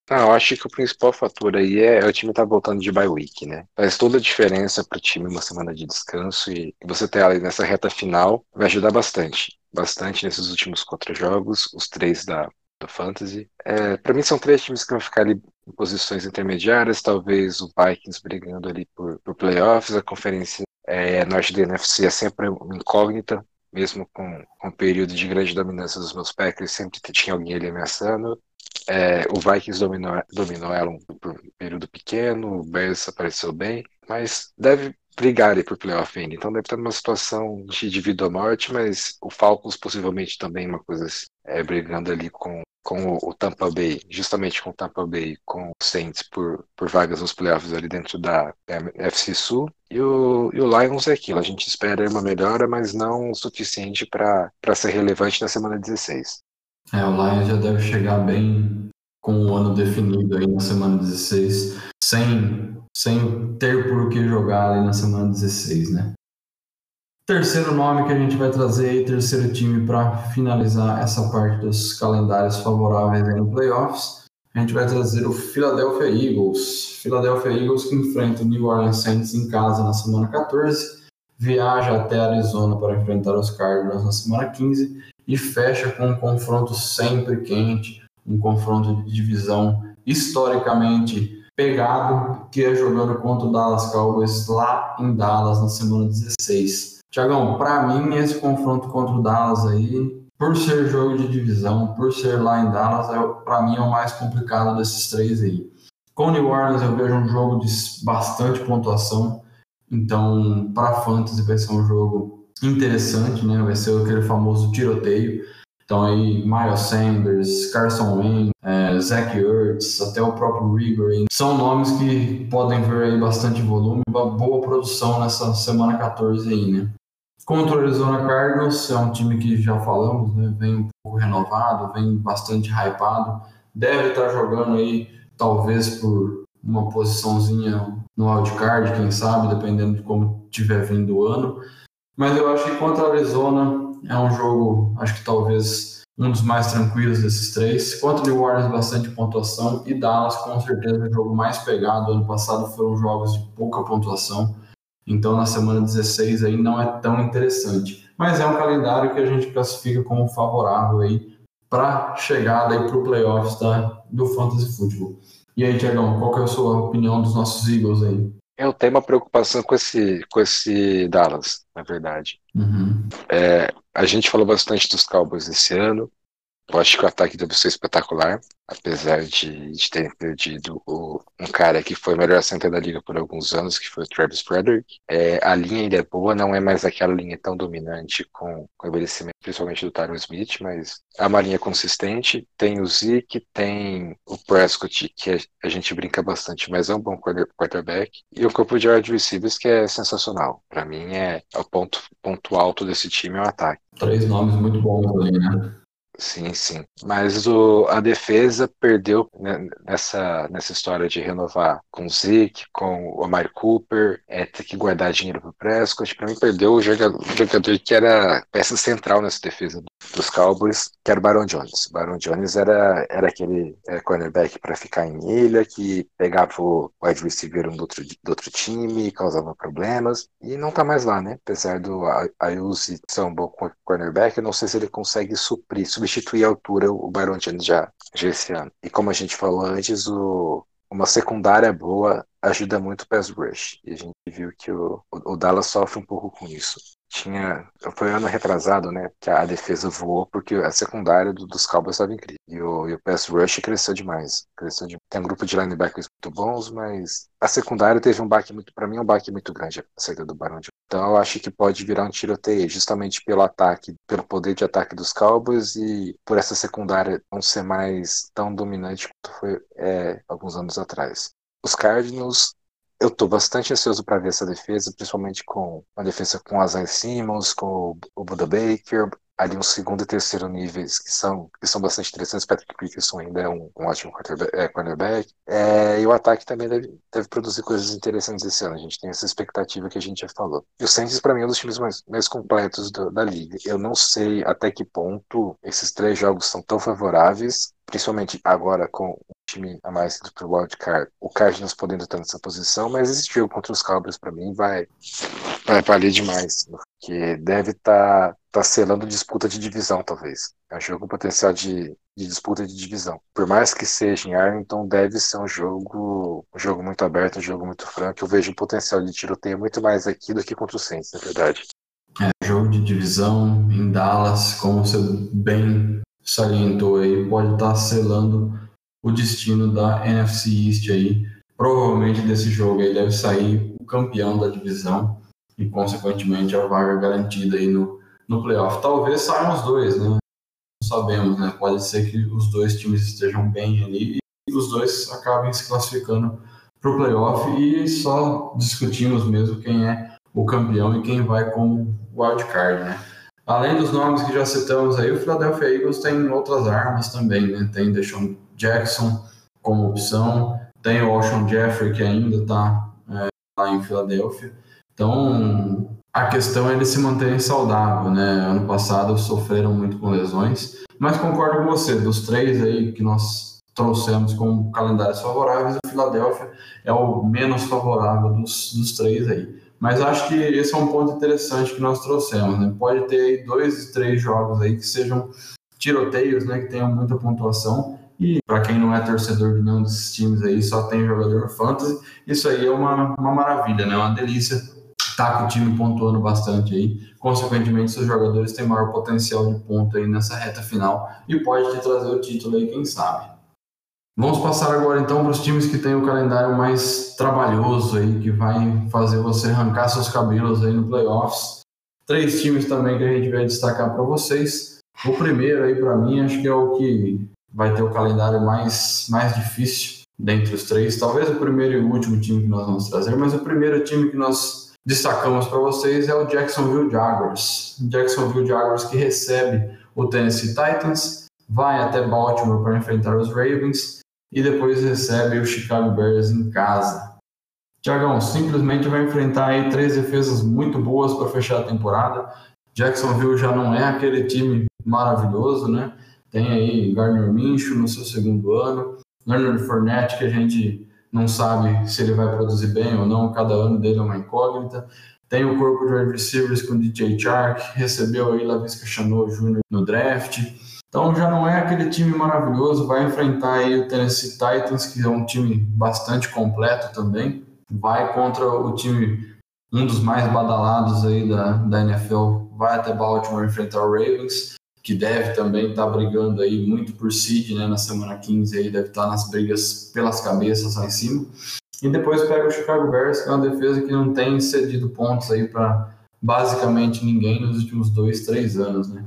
Ah, eu acho que o principal fator aí é, o time tá voltando de bye week, né? Faz toda a diferença para o time uma semana de descanso e você ter ali nessa reta final vai ajudar bastante. Bastante nesses últimos quatro jogos, os três da, do Fantasy. É, para mim são três times que vão ficar ali em posições intermediárias, talvez o Vikings brigando ali por, por playoffs, a conferência é, norte da NFC é sempre uma incógnita, mesmo com, com um período de grande dominância dos meus Packers, sempre tinha alguém ali ameaçando. É, o Vikings dominou, dominou ela um, um período pequeno, o Bears apareceu bem, mas deve brigar ali por playoff ainda. Então deve estar numa situação de vida ou morte, mas o Falcons possivelmente também uma coisa assim, é, brigando ali com, com o Tampa Bay, justamente com o Tampa Bay, com o Saints por, por vagas nos playoffs ali dentro da FC Sul. E o, e o Lions é aquilo, a gente espera uma melhora, mas não o suficiente para ser relevante na semana 16. É, o Lions já deve chegar bem com o ano definido aí na semana 16, sem, sem ter por que jogar ali na semana 16, né? Terceiro nome que a gente vai trazer aí, terceiro time para finalizar essa parte dos calendários favoráveis aí no playoffs. A gente vai trazer o Philadelphia Eagles. Philadelphia Eagles que enfrenta o New Orleans Saints em casa na semana 14, viaja até Arizona para enfrentar os Cardinals na semana 15 e fecha com um confronto sempre quente, um confronto de divisão historicamente pegado, que é jogando contra o Dallas Cowboys lá em Dallas na semana 16. Tiagão, para mim esse confronto contra o Dallas aí, por ser jogo de divisão, por ser lá em Dallas, é, para mim é o mais complicado desses três aí. Com o New Orleans eu vejo um jogo de bastante pontuação, então para fantasy vai ser um jogo interessante, né? Vai ser aquele famoso tiroteio. Então aí, Miles Sanders, Carson Wentz, é, Zach Ertz, até o próprio Rigor, são nomes que podem ver aí bastante volume, uma boa produção nessa semana 14 aí, né? Contra o Arizona Cardinals, é um time que já falamos, né, vem um pouco renovado, vem bastante hypado, deve estar jogando aí, talvez por uma posiçãozinha no wildcard, quem sabe, dependendo de como tiver vindo o ano. Mas eu acho que contra o Arizona é um jogo, acho que talvez um dos mais tranquilos desses três. Contra o New Orleans, bastante pontuação. E Dallas, com certeza, o jogo mais pegado. Ano passado foram jogos de pouca pontuação. Então, na semana 16 aí não é tão interessante. Mas é um calendário que a gente classifica como favorável aí para chegada aí para o playoffs da, do Fantasy Football. E aí, Tiagão, qual que é a sua opinião dos nossos Eagles aí? Eu tenho uma preocupação com esse, com esse Dallas, na verdade. Uhum. É, a gente falou bastante dos Cowboys esse ano. Eu acho que o ataque deve ser espetacular, apesar de, de ter perdido o, um cara que foi o melhor center da liga por alguns anos, que foi o Travis Frederick. É, a linha ainda é boa, não é mais aquela linha tão dominante com, com o envelhecimento, principalmente do Tyron Smith, mas é uma linha consistente. Tem o Zeke, tem o Prescott, que a, a gente brinca bastante, mas é um bom quarterback. E o corpo de wide receivers, que é sensacional. Para mim, é, é o ponto, ponto alto desse time, é o ataque. Três nomes muito bons ali, né? Sim, sim. Mas o, a defesa perdeu né, nessa, nessa história de renovar com o Zeke, com o Amari Cooper, é, ter que guardar dinheiro para o Prescott. Para mim, perdeu o jogador, o jogador, que era peça central nessa defesa dos Cowboys, que era o Baron Jones. O Baron Jones era, era aquele era cornerback para ficar em ilha, que pegava o wide receiver do outro, do outro time, causava problemas. E não tá mais lá, né? Apesar do Ayuzi ser um bom cornerback, eu não sei se ele consegue suprir, substituir a altura o Byron Jones já, já esse ano. E como a gente falou antes, o, uma secundária boa ajuda muito o pass rush. E a gente viu que o, o Dallas sofre um pouco com isso tinha. Foi ano retrasado, né? Que a defesa voou porque a secundária do, dos Cowboys estava incrível. E o, e o pass rush cresceu demais. Cresceu de, tem um grupo de linebackers muito bons, mas a secundária teve um baque muito. para mim, um baque muito grande a saída do Barão de. Então eu acho que pode virar um tiroteio, justamente pelo ataque, pelo poder de ataque dos Cowboys e por essa secundária não ser mais tão dominante quanto foi é, alguns anos atrás. Os Cardinals eu estou bastante ansioso para ver essa defesa, principalmente com a defesa com Isaiah Simmons, com o Buda Baker, ali um segundo e terceiro níveis que são, que são bastante interessantes. Patrick Peterson ainda é um, um ótimo é, cornerback. É, e o ataque também deve, deve produzir coisas interessantes esse ano. A gente tem essa expectativa que a gente já falou. E o Saints, para mim, é um dos times mais, mais completos do, da liga. Eu não sei até que ponto esses três jogos são tão favoráveis, principalmente agora com time a mais do pro wildcard, o Cardinals podendo estar nessa posição, mas esse jogo contra os Cowboys para mim vai vai valer demais, porque deve estar tá, tá selando disputa de divisão talvez. É um jogo com potencial de, de disputa de divisão. Por mais que seja em Arlington, deve ser um jogo um jogo muito aberto, um jogo muito franco. Eu vejo um potencial de tiroteio muito mais aqui do que contra o Saints, na verdade. É, jogo de divisão em Dallas, como você bem salientou aí, pode estar tá selando o destino da NFC East aí. Provavelmente desse jogo aí deve sair o campeão da divisão e, consequentemente, a vaga garantida aí no, no playoff. Talvez saiam os dois, né? Não sabemos, né? Pode ser que os dois times estejam bem ali e os dois acabem se classificando para o playoff e só discutimos mesmo quem é o campeão e quem vai como wildcard, né? Além dos nomes que já citamos aí, o Philadelphia Eagles tem outras armas também, né? Tem Deshaun Jackson como opção, tem o Ocean Jeffrey que ainda está é, lá em Filadélfia. Então, a questão é eles se manterem saudável, né? Ano passado sofreram muito com lesões, mas concordo com você, dos três aí que nós trouxemos como calendários favoráveis, o Filadélfia é o menos favorável dos, dos três aí. Mas acho que esse é um ponto interessante que nós trouxemos, né? Pode ter dois, três jogos aí que sejam tiroteios, né? Que tenham muita pontuação e para quem não é torcedor de nenhum desses times aí, só tem jogador fantasy, isso aí é uma, uma maravilha, né? Uma delícia tá com o time pontuando bastante aí. Consequentemente, seus jogadores têm maior potencial de ponto aí nessa reta final e pode te trazer o título aí, quem sabe. Vamos passar agora então para os times que têm o calendário mais trabalhoso aí, que vai fazer você arrancar seus cabelos aí no playoffs. Três times também que a gente vai destacar para vocês. O primeiro aí para mim acho que é o que vai ter o calendário mais, mais difícil dentre os três. Talvez o primeiro e o último time que nós vamos trazer, mas o primeiro time que nós destacamos para vocês é o Jacksonville Jaguars. Jacksonville Jaguars que recebe o Tennessee Titans, vai até Baltimore para enfrentar os Ravens e depois recebe o Chicago Bears em casa. Tiagão, simplesmente vai enfrentar aí três defesas muito boas para fechar a temporada. Jacksonville já não é aquele time maravilhoso, né? Tem aí Gardner Minshew no seu segundo ano, Leonard Fournette, que a gente não sabe se ele vai produzir bem ou não, cada ano dele é uma incógnita. Tem o corpo de wide receivers com DJ Chark, recebeu aí Lavisca Chanot Jr. no draft. Então já não é aquele time maravilhoso, vai enfrentar aí o Tennessee Titans, que é um time bastante completo também. Vai contra o time, um dos mais badalados aí da, da NFL, vai até Baltimore enfrentar o Ravens que deve também estar tá brigando aí muito por seed, né, na semana 15 aí deve estar tá nas brigas pelas cabeças lá em cima. E depois pega o Chicago Bears, que é uma defesa que não tem cedido pontos aí para basicamente ninguém nos últimos dois, três anos, né?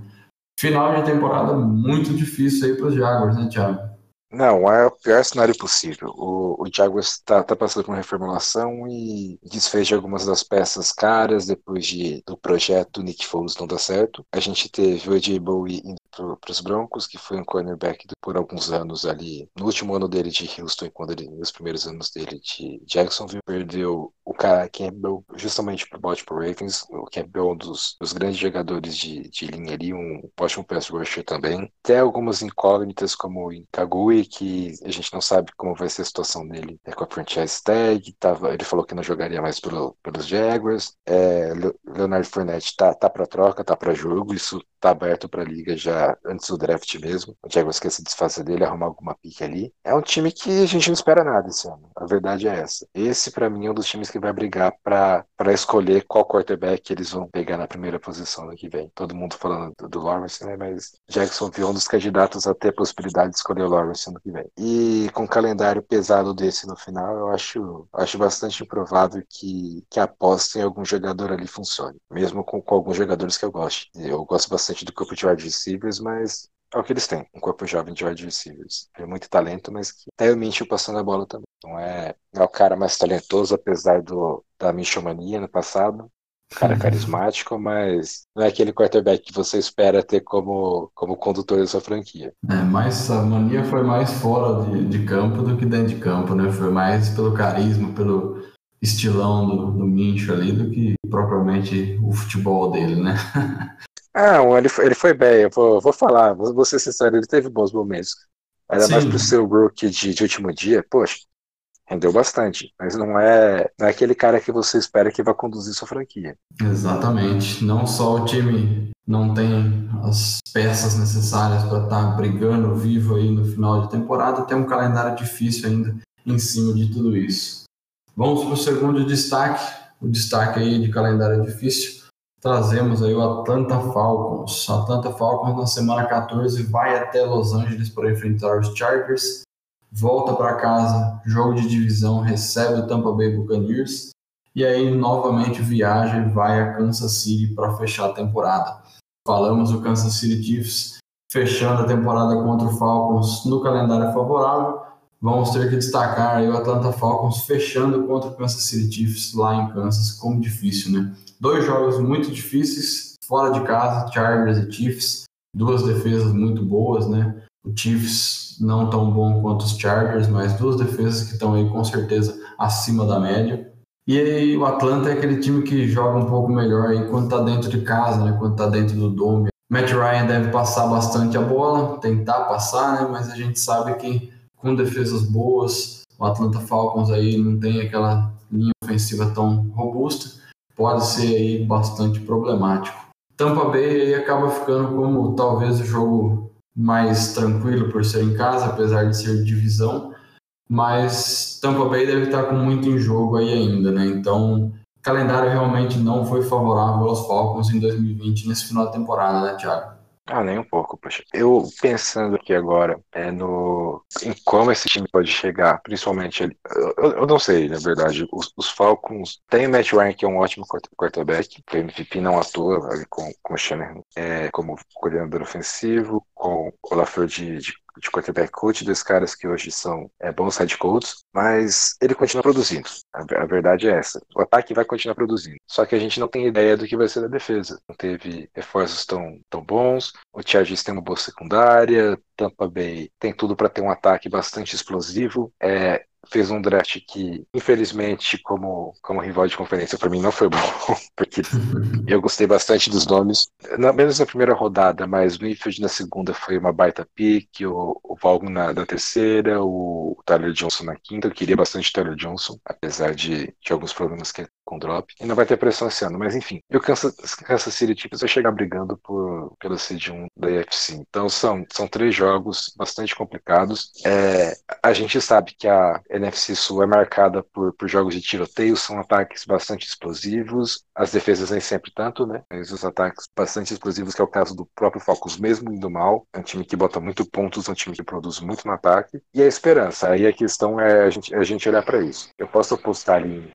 Final de temporada muito difícil aí para os Jaguars, né, Thiago? Não, é o pior cenário possível. O, o Jaguars está tá passando por uma reformulação e desfez de algumas das peças caras depois de, do projeto Nick Foles não dar certo. A gente teve o AJ Bowie indo para os Broncos, que foi um cornerback por alguns anos ali, no último ano dele de Houston, quando ele, nos primeiros anos dele de Jacksonville, perdeu o cara Campbell justamente para o Baltimore Ravens, o Campbell é um dos, dos grandes jogadores de, de linha ali, um ótimo pass rusher também. Tem algumas incógnitas como o Kagui, que a gente não sabe como vai ser a situação dele é, com a franchise tag, tava, ele falou que não jogaria mais pelo, pelos Jaguars. É, Leonardo Fournette tá, tá para troca, tá para jogo, isso tá aberto para liga já antes do draft mesmo. O Jaguars quer se desfazer dele, arrumar alguma pique ali. É um time que a gente não espera nada esse ano. A verdade é essa. Esse, para mim, é um dos times que vai brigar para escolher qual quarterback eles vão pegar na primeira posição no que vem. Todo mundo falando do, do Lawrence, né? Mas Jackson viu um dos candidatos a ter a possibilidade de escolher o Lawrence ano que vem. E com um calendário pesado desse no final, eu acho, acho bastante improvável que, que apostem em algum jogador ali funcione. Mesmo com, com alguns jogadores que eu gosto. Eu gosto bastante do corpo de receivers, mas é o que eles têm, um corpo jovem de wide receivers. É muito talento, mas que até mentiu passando a bola também. Então é, é o cara mais talentoso, apesar do, da Michomania no passado. Cara uhum. carismático, mas não é aquele quarterback que você espera ter como, como condutor da sua franquia. É, mas a mania foi mais fora de, de campo do que dentro de campo, né? Foi mais pelo carisma, pelo estilão do, do Mincho ali, do que propriamente o futebol dele, né? Ah, ele foi, ele foi bem, eu vou, vou falar, vou, vou ser sincero, ele teve bons momentos. Ainda Sim. mais pro seu rookie de, de último dia, poxa, rendeu bastante, mas não é, não é aquele cara que você espera que vai conduzir sua franquia. Exatamente. Não só o time não tem as peças necessárias para estar tá brigando vivo aí no final de temporada, tem um calendário difícil ainda em cima de tudo isso. Vamos para o segundo destaque, o destaque aí de calendário difícil trazemos aí o Atlanta Falcons. Atlanta Falcons na semana 14 vai até Los Angeles para enfrentar os Chargers, volta para casa, jogo de divisão, recebe o Tampa Bay Buccaneers e aí novamente viaja e vai a Kansas City para fechar a temporada. Falamos do Kansas City Chiefs fechando a temporada contra o Falcons no calendário favorável. Vamos ter que destacar o Atlanta Falcons fechando contra o Kansas City Chiefs lá em Kansas, como difícil, né? Dois jogos muito difíceis, fora de casa, Chargers e Chiefs. Duas defesas muito boas, né? O Chiefs não tão bom quanto os Chargers, mas duas defesas que estão aí com certeza acima da média. E aí, o Atlanta é aquele time que joga um pouco melhor aí quando tá dentro de casa, né? Quando tá dentro do dome. Matt Ryan deve passar bastante a bola, tentar passar, né? Mas a gente sabe que com defesas boas, o Atlanta Falcons aí não tem aquela linha ofensiva tão robusta pode ser aí bastante problemático. Tampa Bay aí acaba ficando como talvez o jogo mais tranquilo por ser em casa, apesar de ser divisão, mas Tampa Bay deve estar com muito em jogo aí ainda, né? Então, o calendário realmente não foi favorável aos Falcons em 2020 nesse final de temporada, né, Thiago? Ah, nem um pouco, poxa. Eu pensando aqui agora é no em como esse time pode chegar, principalmente ele. Eu, eu não sei, na verdade. Os, os, Falcons tem o Matt Ryan, que é um ótimo quarterback, que é MVP não atua ali com, com o Shannon é, como coordenador ofensivo, com o LaFleur de, de de quarterback coach, dois caras que hoje são é, bons head coaches, mas ele continua produzindo. A, a, verdade é essa. O ataque vai continuar produzindo. Só que a gente não tem ideia do que vai ser da defesa. Não teve reforços tão, tão bons. O Chargers tem uma boa secundária. Tampa Bay tem tudo para ter um ataque bastante explosivo. É, fez um draft que, infelizmente, como, como rival de conferência, para mim não foi bom, porque eu gostei bastante dos nomes, não menos na primeira rodada, mas o Infield na segunda foi uma baita pick, o, o Valgo na, na, terceira, o Tyler Johnson na quinta, eu queria bastante Tyler Johnson, apesar de, de alguns problemas que com drop. E não vai ter pressão esse ano, mas enfim. E o Kansas, Kansas City Chiefs vai chegar brigando por, pelo seed 1 da AFC. Então são, são três jogos bastante complicados. É, a gente sabe que a NFC Sul é marcada por, por jogos de tiroteio, são ataques bastante explosivos, as defesas nem sempre tanto, né? Mas os ataques bastante explosivos, que é o caso do próprio Falcons, mesmo indo mal. É um time que bota muito pontos, é um time que produz muito no ataque. E a esperança, aí a questão é a gente, a gente olhar para isso. Eu posso apostar ali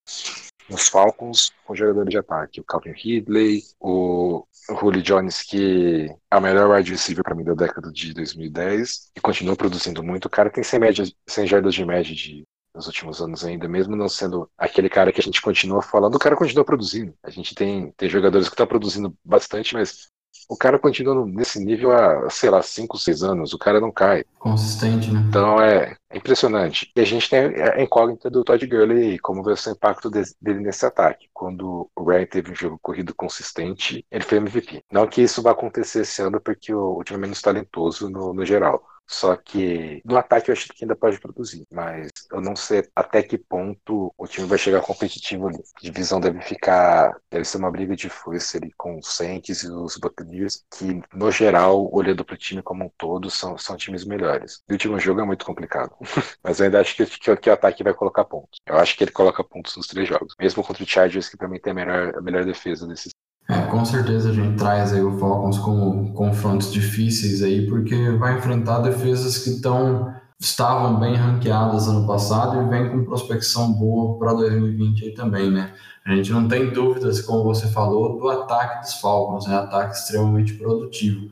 nos Falcons com jogadores de ataque. O Calvin Ridley, o Julio Jones, que é o melhor wide receiver para mim da década de 2010 e continua produzindo muito. O cara tem 100, média, 100 jardas de média de, nos últimos anos ainda, mesmo não sendo aquele cara que a gente continua falando, o cara continua produzindo. A gente tem, tem jogadores que estão produzindo bastante, mas o cara continua nesse nível há, sei lá, 5, 6 anos, o cara não cai. Consistente, né? Então é, é impressionante. E a gente tem a incógnita do Todd Gurley, como vai ser o impacto dele nesse ataque. Quando o Ryan teve um jogo corrido consistente, ele foi MVP. Não que isso vá acontecer esse ano, porque o, o time é menos talentoso no, no geral. Só que no ataque eu acho que ainda pode produzir, mas eu não sei até que ponto o time vai chegar competitivo ali. A divisão deve ficar, deve ser uma briga de força ali com os Saints e os Buccaneers, que no geral, olhando para o time como um todo, são, são times melhores. E o último jogo é muito complicado, mas eu ainda acho que, que, que, o ataque vai colocar pontos. Eu acho que ele coloca pontos nos três jogos, mesmo contra o Chargers, que mim tem a melhor, a melhor defesa desses é, com certeza a gente traz aí o Falcons como confrontos difíceis aí, porque vai enfrentar defesas que estão estavam bem ranqueadas ano passado e vem com prospecção boa para 2020 aí também, né? A gente não tem dúvidas, como você falou, do ataque dos Falcons, é né? ataque extremamente produtivo.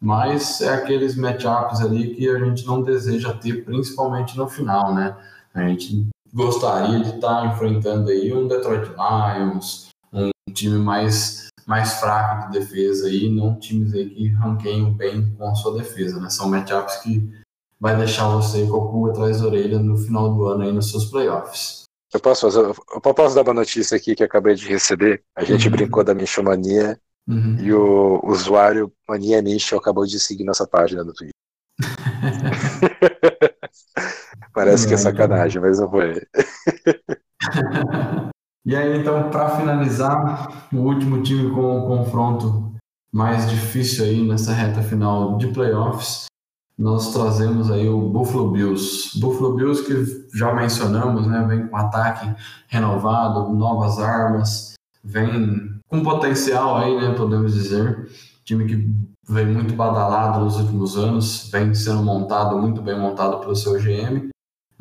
Mas é aqueles matchups ali que a gente não deseja ter, principalmente no final, né? A gente gostaria de estar tá enfrentando aí um Detroit Lions, um time mais mais fraco de defesa e não times aí que ranqueiam bem com a sua defesa, né? São matchups que vai deixar você com o cu atrás da orelha no final do ano aí nos seus playoffs. Eu posso fazer, eu posso dar uma notícia aqui que acabei de receber. A gente uhum. brincou da Minchomania uhum. e o usuário Mania Mincho acabou de seguir nossa página do Twitter. Parece que é sacanagem, mas não foi. E aí, então, para finalizar, o último time com o confronto mais difícil aí nessa reta final de playoffs, nós trazemos aí o Buffalo Bills. Buffalo Bills que já mencionamos, né, vem com ataque renovado, novas armas, vem com potencial aí, né, podemos dizer. Time que vem muito badalado nos últimos anos, vem sendo montado, muito bem montado pelo seu GM.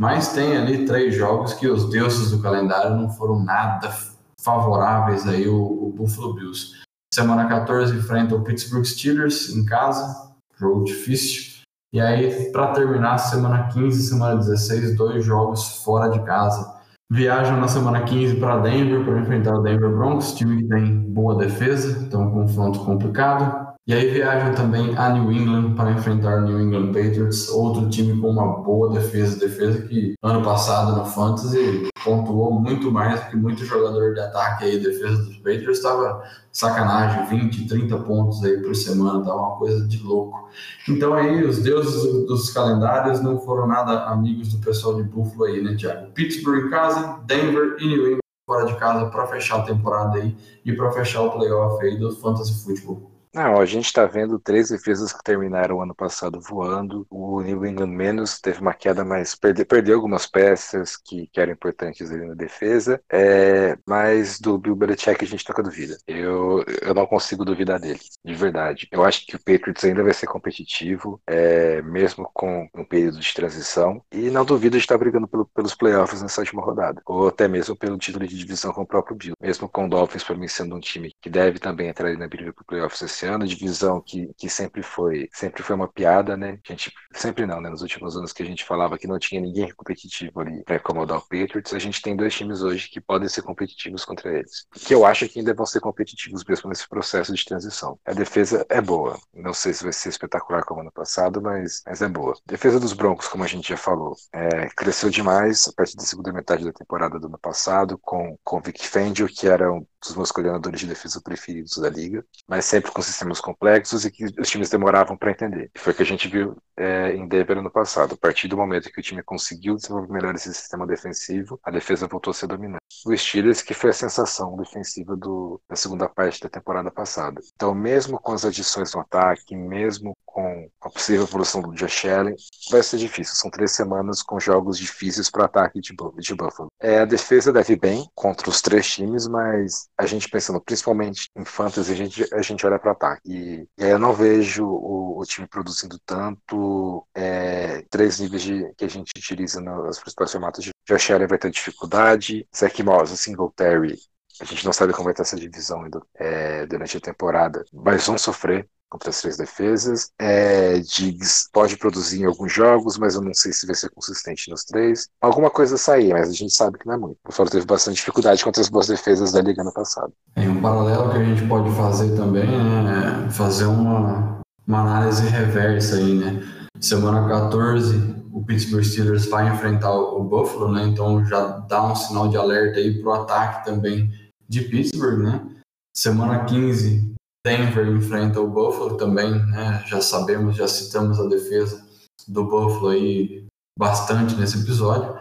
Mas tem ali três jogos que os deuses do calendário não foram nada favoráveis aí o, o Buffalo Bills. Semana 14 enfrenta o Pittsburgh Steelers em casa, jogo difícil. E aí, para terminar, semana 15 semana 16, dois jogos fora de casa. Viajam na semana 15 para Denver para enfrentar o Denver Broncos, time que tem boa defesa, então um confronto complicado. E aí viajam também a New England para enfrentar o New England Patriots, outro time com uma boa defesa, defesa que ano passado no Fantasy pontuou muito mais do que muito jogador de ataque aí, defesa dos Patriots estava sacanagem, 20, 30 pontos aí por semana, tava uma coisa de louco. Então aí os deuses dos calendários não foram nada amigos do pessoal de Buffalo aí, né, Thiago? Pittsburgh em casa, Denver e New England fora de casa para fechar a temporada aí e para fechar o playoff aí do Fantasy Football. Não, a gente está vendo três defesas que terminaram ano passado voando. O New England menos teve uma queda, mas perde, perdeu algumas peças que, que eram importantes ali na defesa. É, mas do Bill Belichick a gente toca duvida. Eu, eu não consigo duvidar dele, de verdade. Eu acho que o Patriots ainda vai ser competitivo, é, mesmo com um período de transição. E não duvido de estar brigando pelo, pelos playoffs nessa última rodada. Ou até mesmo pelo título de divisão com o próprio Bill. Mesmo com o Dolphins, para mim, sendo um time que deve também entrar na briga para playoffs esse esse ano, divisão que, que sempre foi sempre foi uma piada, né? A gente sempre não, né? Nos últimos anos que a gente falava que não tinha ninguém competitivo ali para incomodar o Patriots, a gente tem dois times hoje que podem ser competitivos contra eles. Que eu acho que ainda vão ser competitivos mesmo nesse processo de transição. A defesa é boa. Não sei se vai ser espetacular como ano passado, mas, mas é boa. Defesa dos Broncos, como a gente já falou, é, cresceu demais a partir da segunda metade da temporada do ano passado, com, com o Vic Fangio, que era um dos meus coordenadores de defesa preferidos da liga, mas sempre com sistemas complexos e que os times demoravam para entender. Foi o que a gente viu é, em Denver ano passado. A partir do momento que o time conseguiu desenvolver melhor esse sistema defensivo, a defesa voltou a ser dominante. O Steelers que foi a sensação defensiva do, da segunda parte da temporada passada. Então, mesmo com as adições no ataque, mesmo com a possível evolução do Josh Allen, vai ser difícil. São três semanas com jogos difíceis para ataque de, de Buffalo. É, a defesa deve bem contra os três times, mas a gente pensando principalmente em fantasy, a gente, a gente olha para ataque. E, e, aí eu não vejo o, o time produzindo tanto é, três níveis de, que a gente utiliza nas principais formatos. De Josh Allen vai ter dificuldade, Zach Moss, Singletary a gente não sabe como vai estar essa divisão ainda, é, durante a temporada, mas vão sofrer contra as três defesas. É, Diggs pode produzir em alguns jogos, mas eu não sei se vai ser consistente nos três. Alguma coisa sair, mas a gente sabe que não é muito. O Buffalo teve bastante dificuldade contra as boas defesas da liga no passado. É, um paralelo que a gente pode fazer também é fazer uma, uma análise reversa aí, né? Semana 14, o Pittsburgh Steelers vai enfrentar o Buffalo, né? Então já dá um sinal de alerta aí pro ataque também de Pittsburgh, né? Semana 15, Denver enfrenta o Buffalo também, né? Já sabemos, já citamos a defesa do Buffalo aí bastante nesse episódio.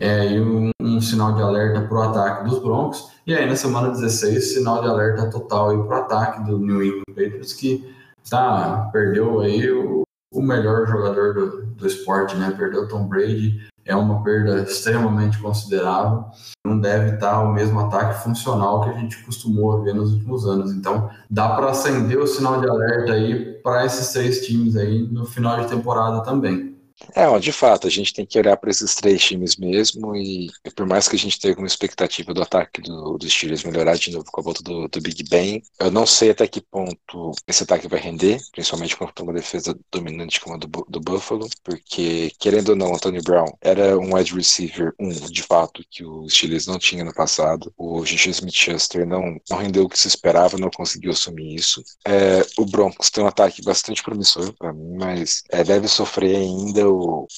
É, e um, um sinal de alerta para o ataque dos Broncos. E aí na semana 16, sinal de alerta total para o ataque do New England Patriots, que tá, perdeu aí o, o melhor jogador do, do esporte, né? Perdeu Tom Brady, é uma perda extremamente considerável. Não deve estar o mesmo ataque funcional que a gente costumou ver nos últimos anos. Então, dá para acender o sinal de alerta aí para esses três times aí no final de temporada também. É, de fato, a gente tem que olhar para esses três times mesmo e por mais que a gente tenha uma expectativa do ataque do, dos Steelers melhorar de novo com a volta do, do, Big Ben, eu não sei até que ponto esse ataque vai render, principalmente contra uma defesa dominante como a do, do Buffalo, porque, querendo ou não, Anthony Brown era um wide receiver, um, de fato, que os Steelers não tinha no passado. O G.G. Smith-Schuster não, não rendeu o que se esperava, não conseguiu assumir isso. É, o Broncos tem um ataque bastante promissor para mim, mas é, deve sofrer ainda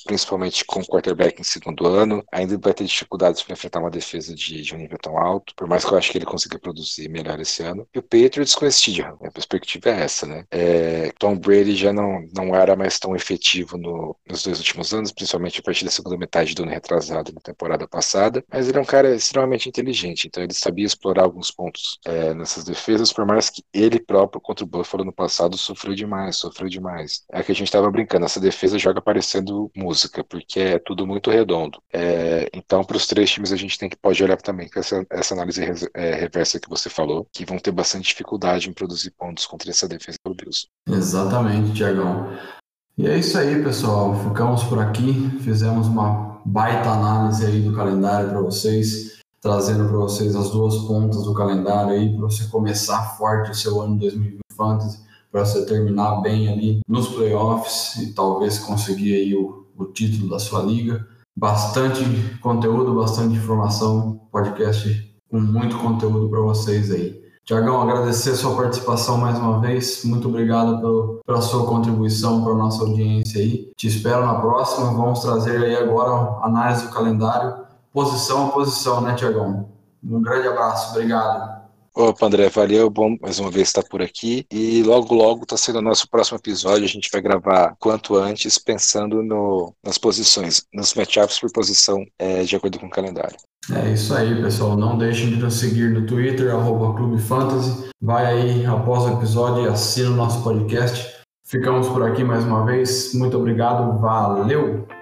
principalmente com o quarterback em segundo ano, ainda vai ter dificuldades para enfrentar uma defesa de, de, um nível tão alto, por mais que eu acho que ele consiga produzir melhor esse ano. E o Patriots com esse Stidham, a perspectiva é essa, né? É, Tom Brady já não, não era mais tão efetivo no, nos dois últimos anos, principalmente a partir da segunda metade do ano retrasado na temporada passada, mas ele é um cara extremamente inteligente, então ele sabia explorar alguns pontos é, nessas defesas, por mais que ele próprio contra o Buffalo no passado sofreu demais, sofreu demais. É que a gente estava brincando, essa defesa joga parecendo música, porque é tudo muito redondo. É, então, para os três times, a gente tem que pode olhar também com essa, essa análise é, reversa que você falou, que vão ter bastante dificuldade em produzir pontos contra essa defesa do Bills. Exatamente, Tiagão. E é isso aí, pessoal. Ficamos por aqui, fizemos uma baita análise aí do calendário para vocês, trazendo para vocês as duas pontas do calendário aí, para você começar forte o seu ano 2020 Fantasy para você terminar bem ali nos playoffs e talvez conseguir aí o, o título da sua liga. Bastante conteúdo, bastante informação, podcast com muito conteúdo para vocês aí. Tiagão, agradecer a sua participação mais uma vez. Muito obrigado pelo, pela sua contribuição para a nossa audiência aí. Te espero na próxima. Vamos trazer aí agora análise do calendário, posição a posição, né, Tiagão? Um grande abraço, obrigado. Opa, André, valeu, bom mais uma vez estar por aqui. E logo, logo está sendo o nosso próximo episódio. A gente vai gravar quanto antes, pensando no, nas posições, nos matchups por posição, é, de acordo com o calendário. É isso aí, pessoal. Não deixem de nos seguir no Twitter, arroba Clube Fantasy. Vai aí após o episódio e assina o nosso podcast. Ficamos por aqui mais uma vez. Muito obrigado, valeu!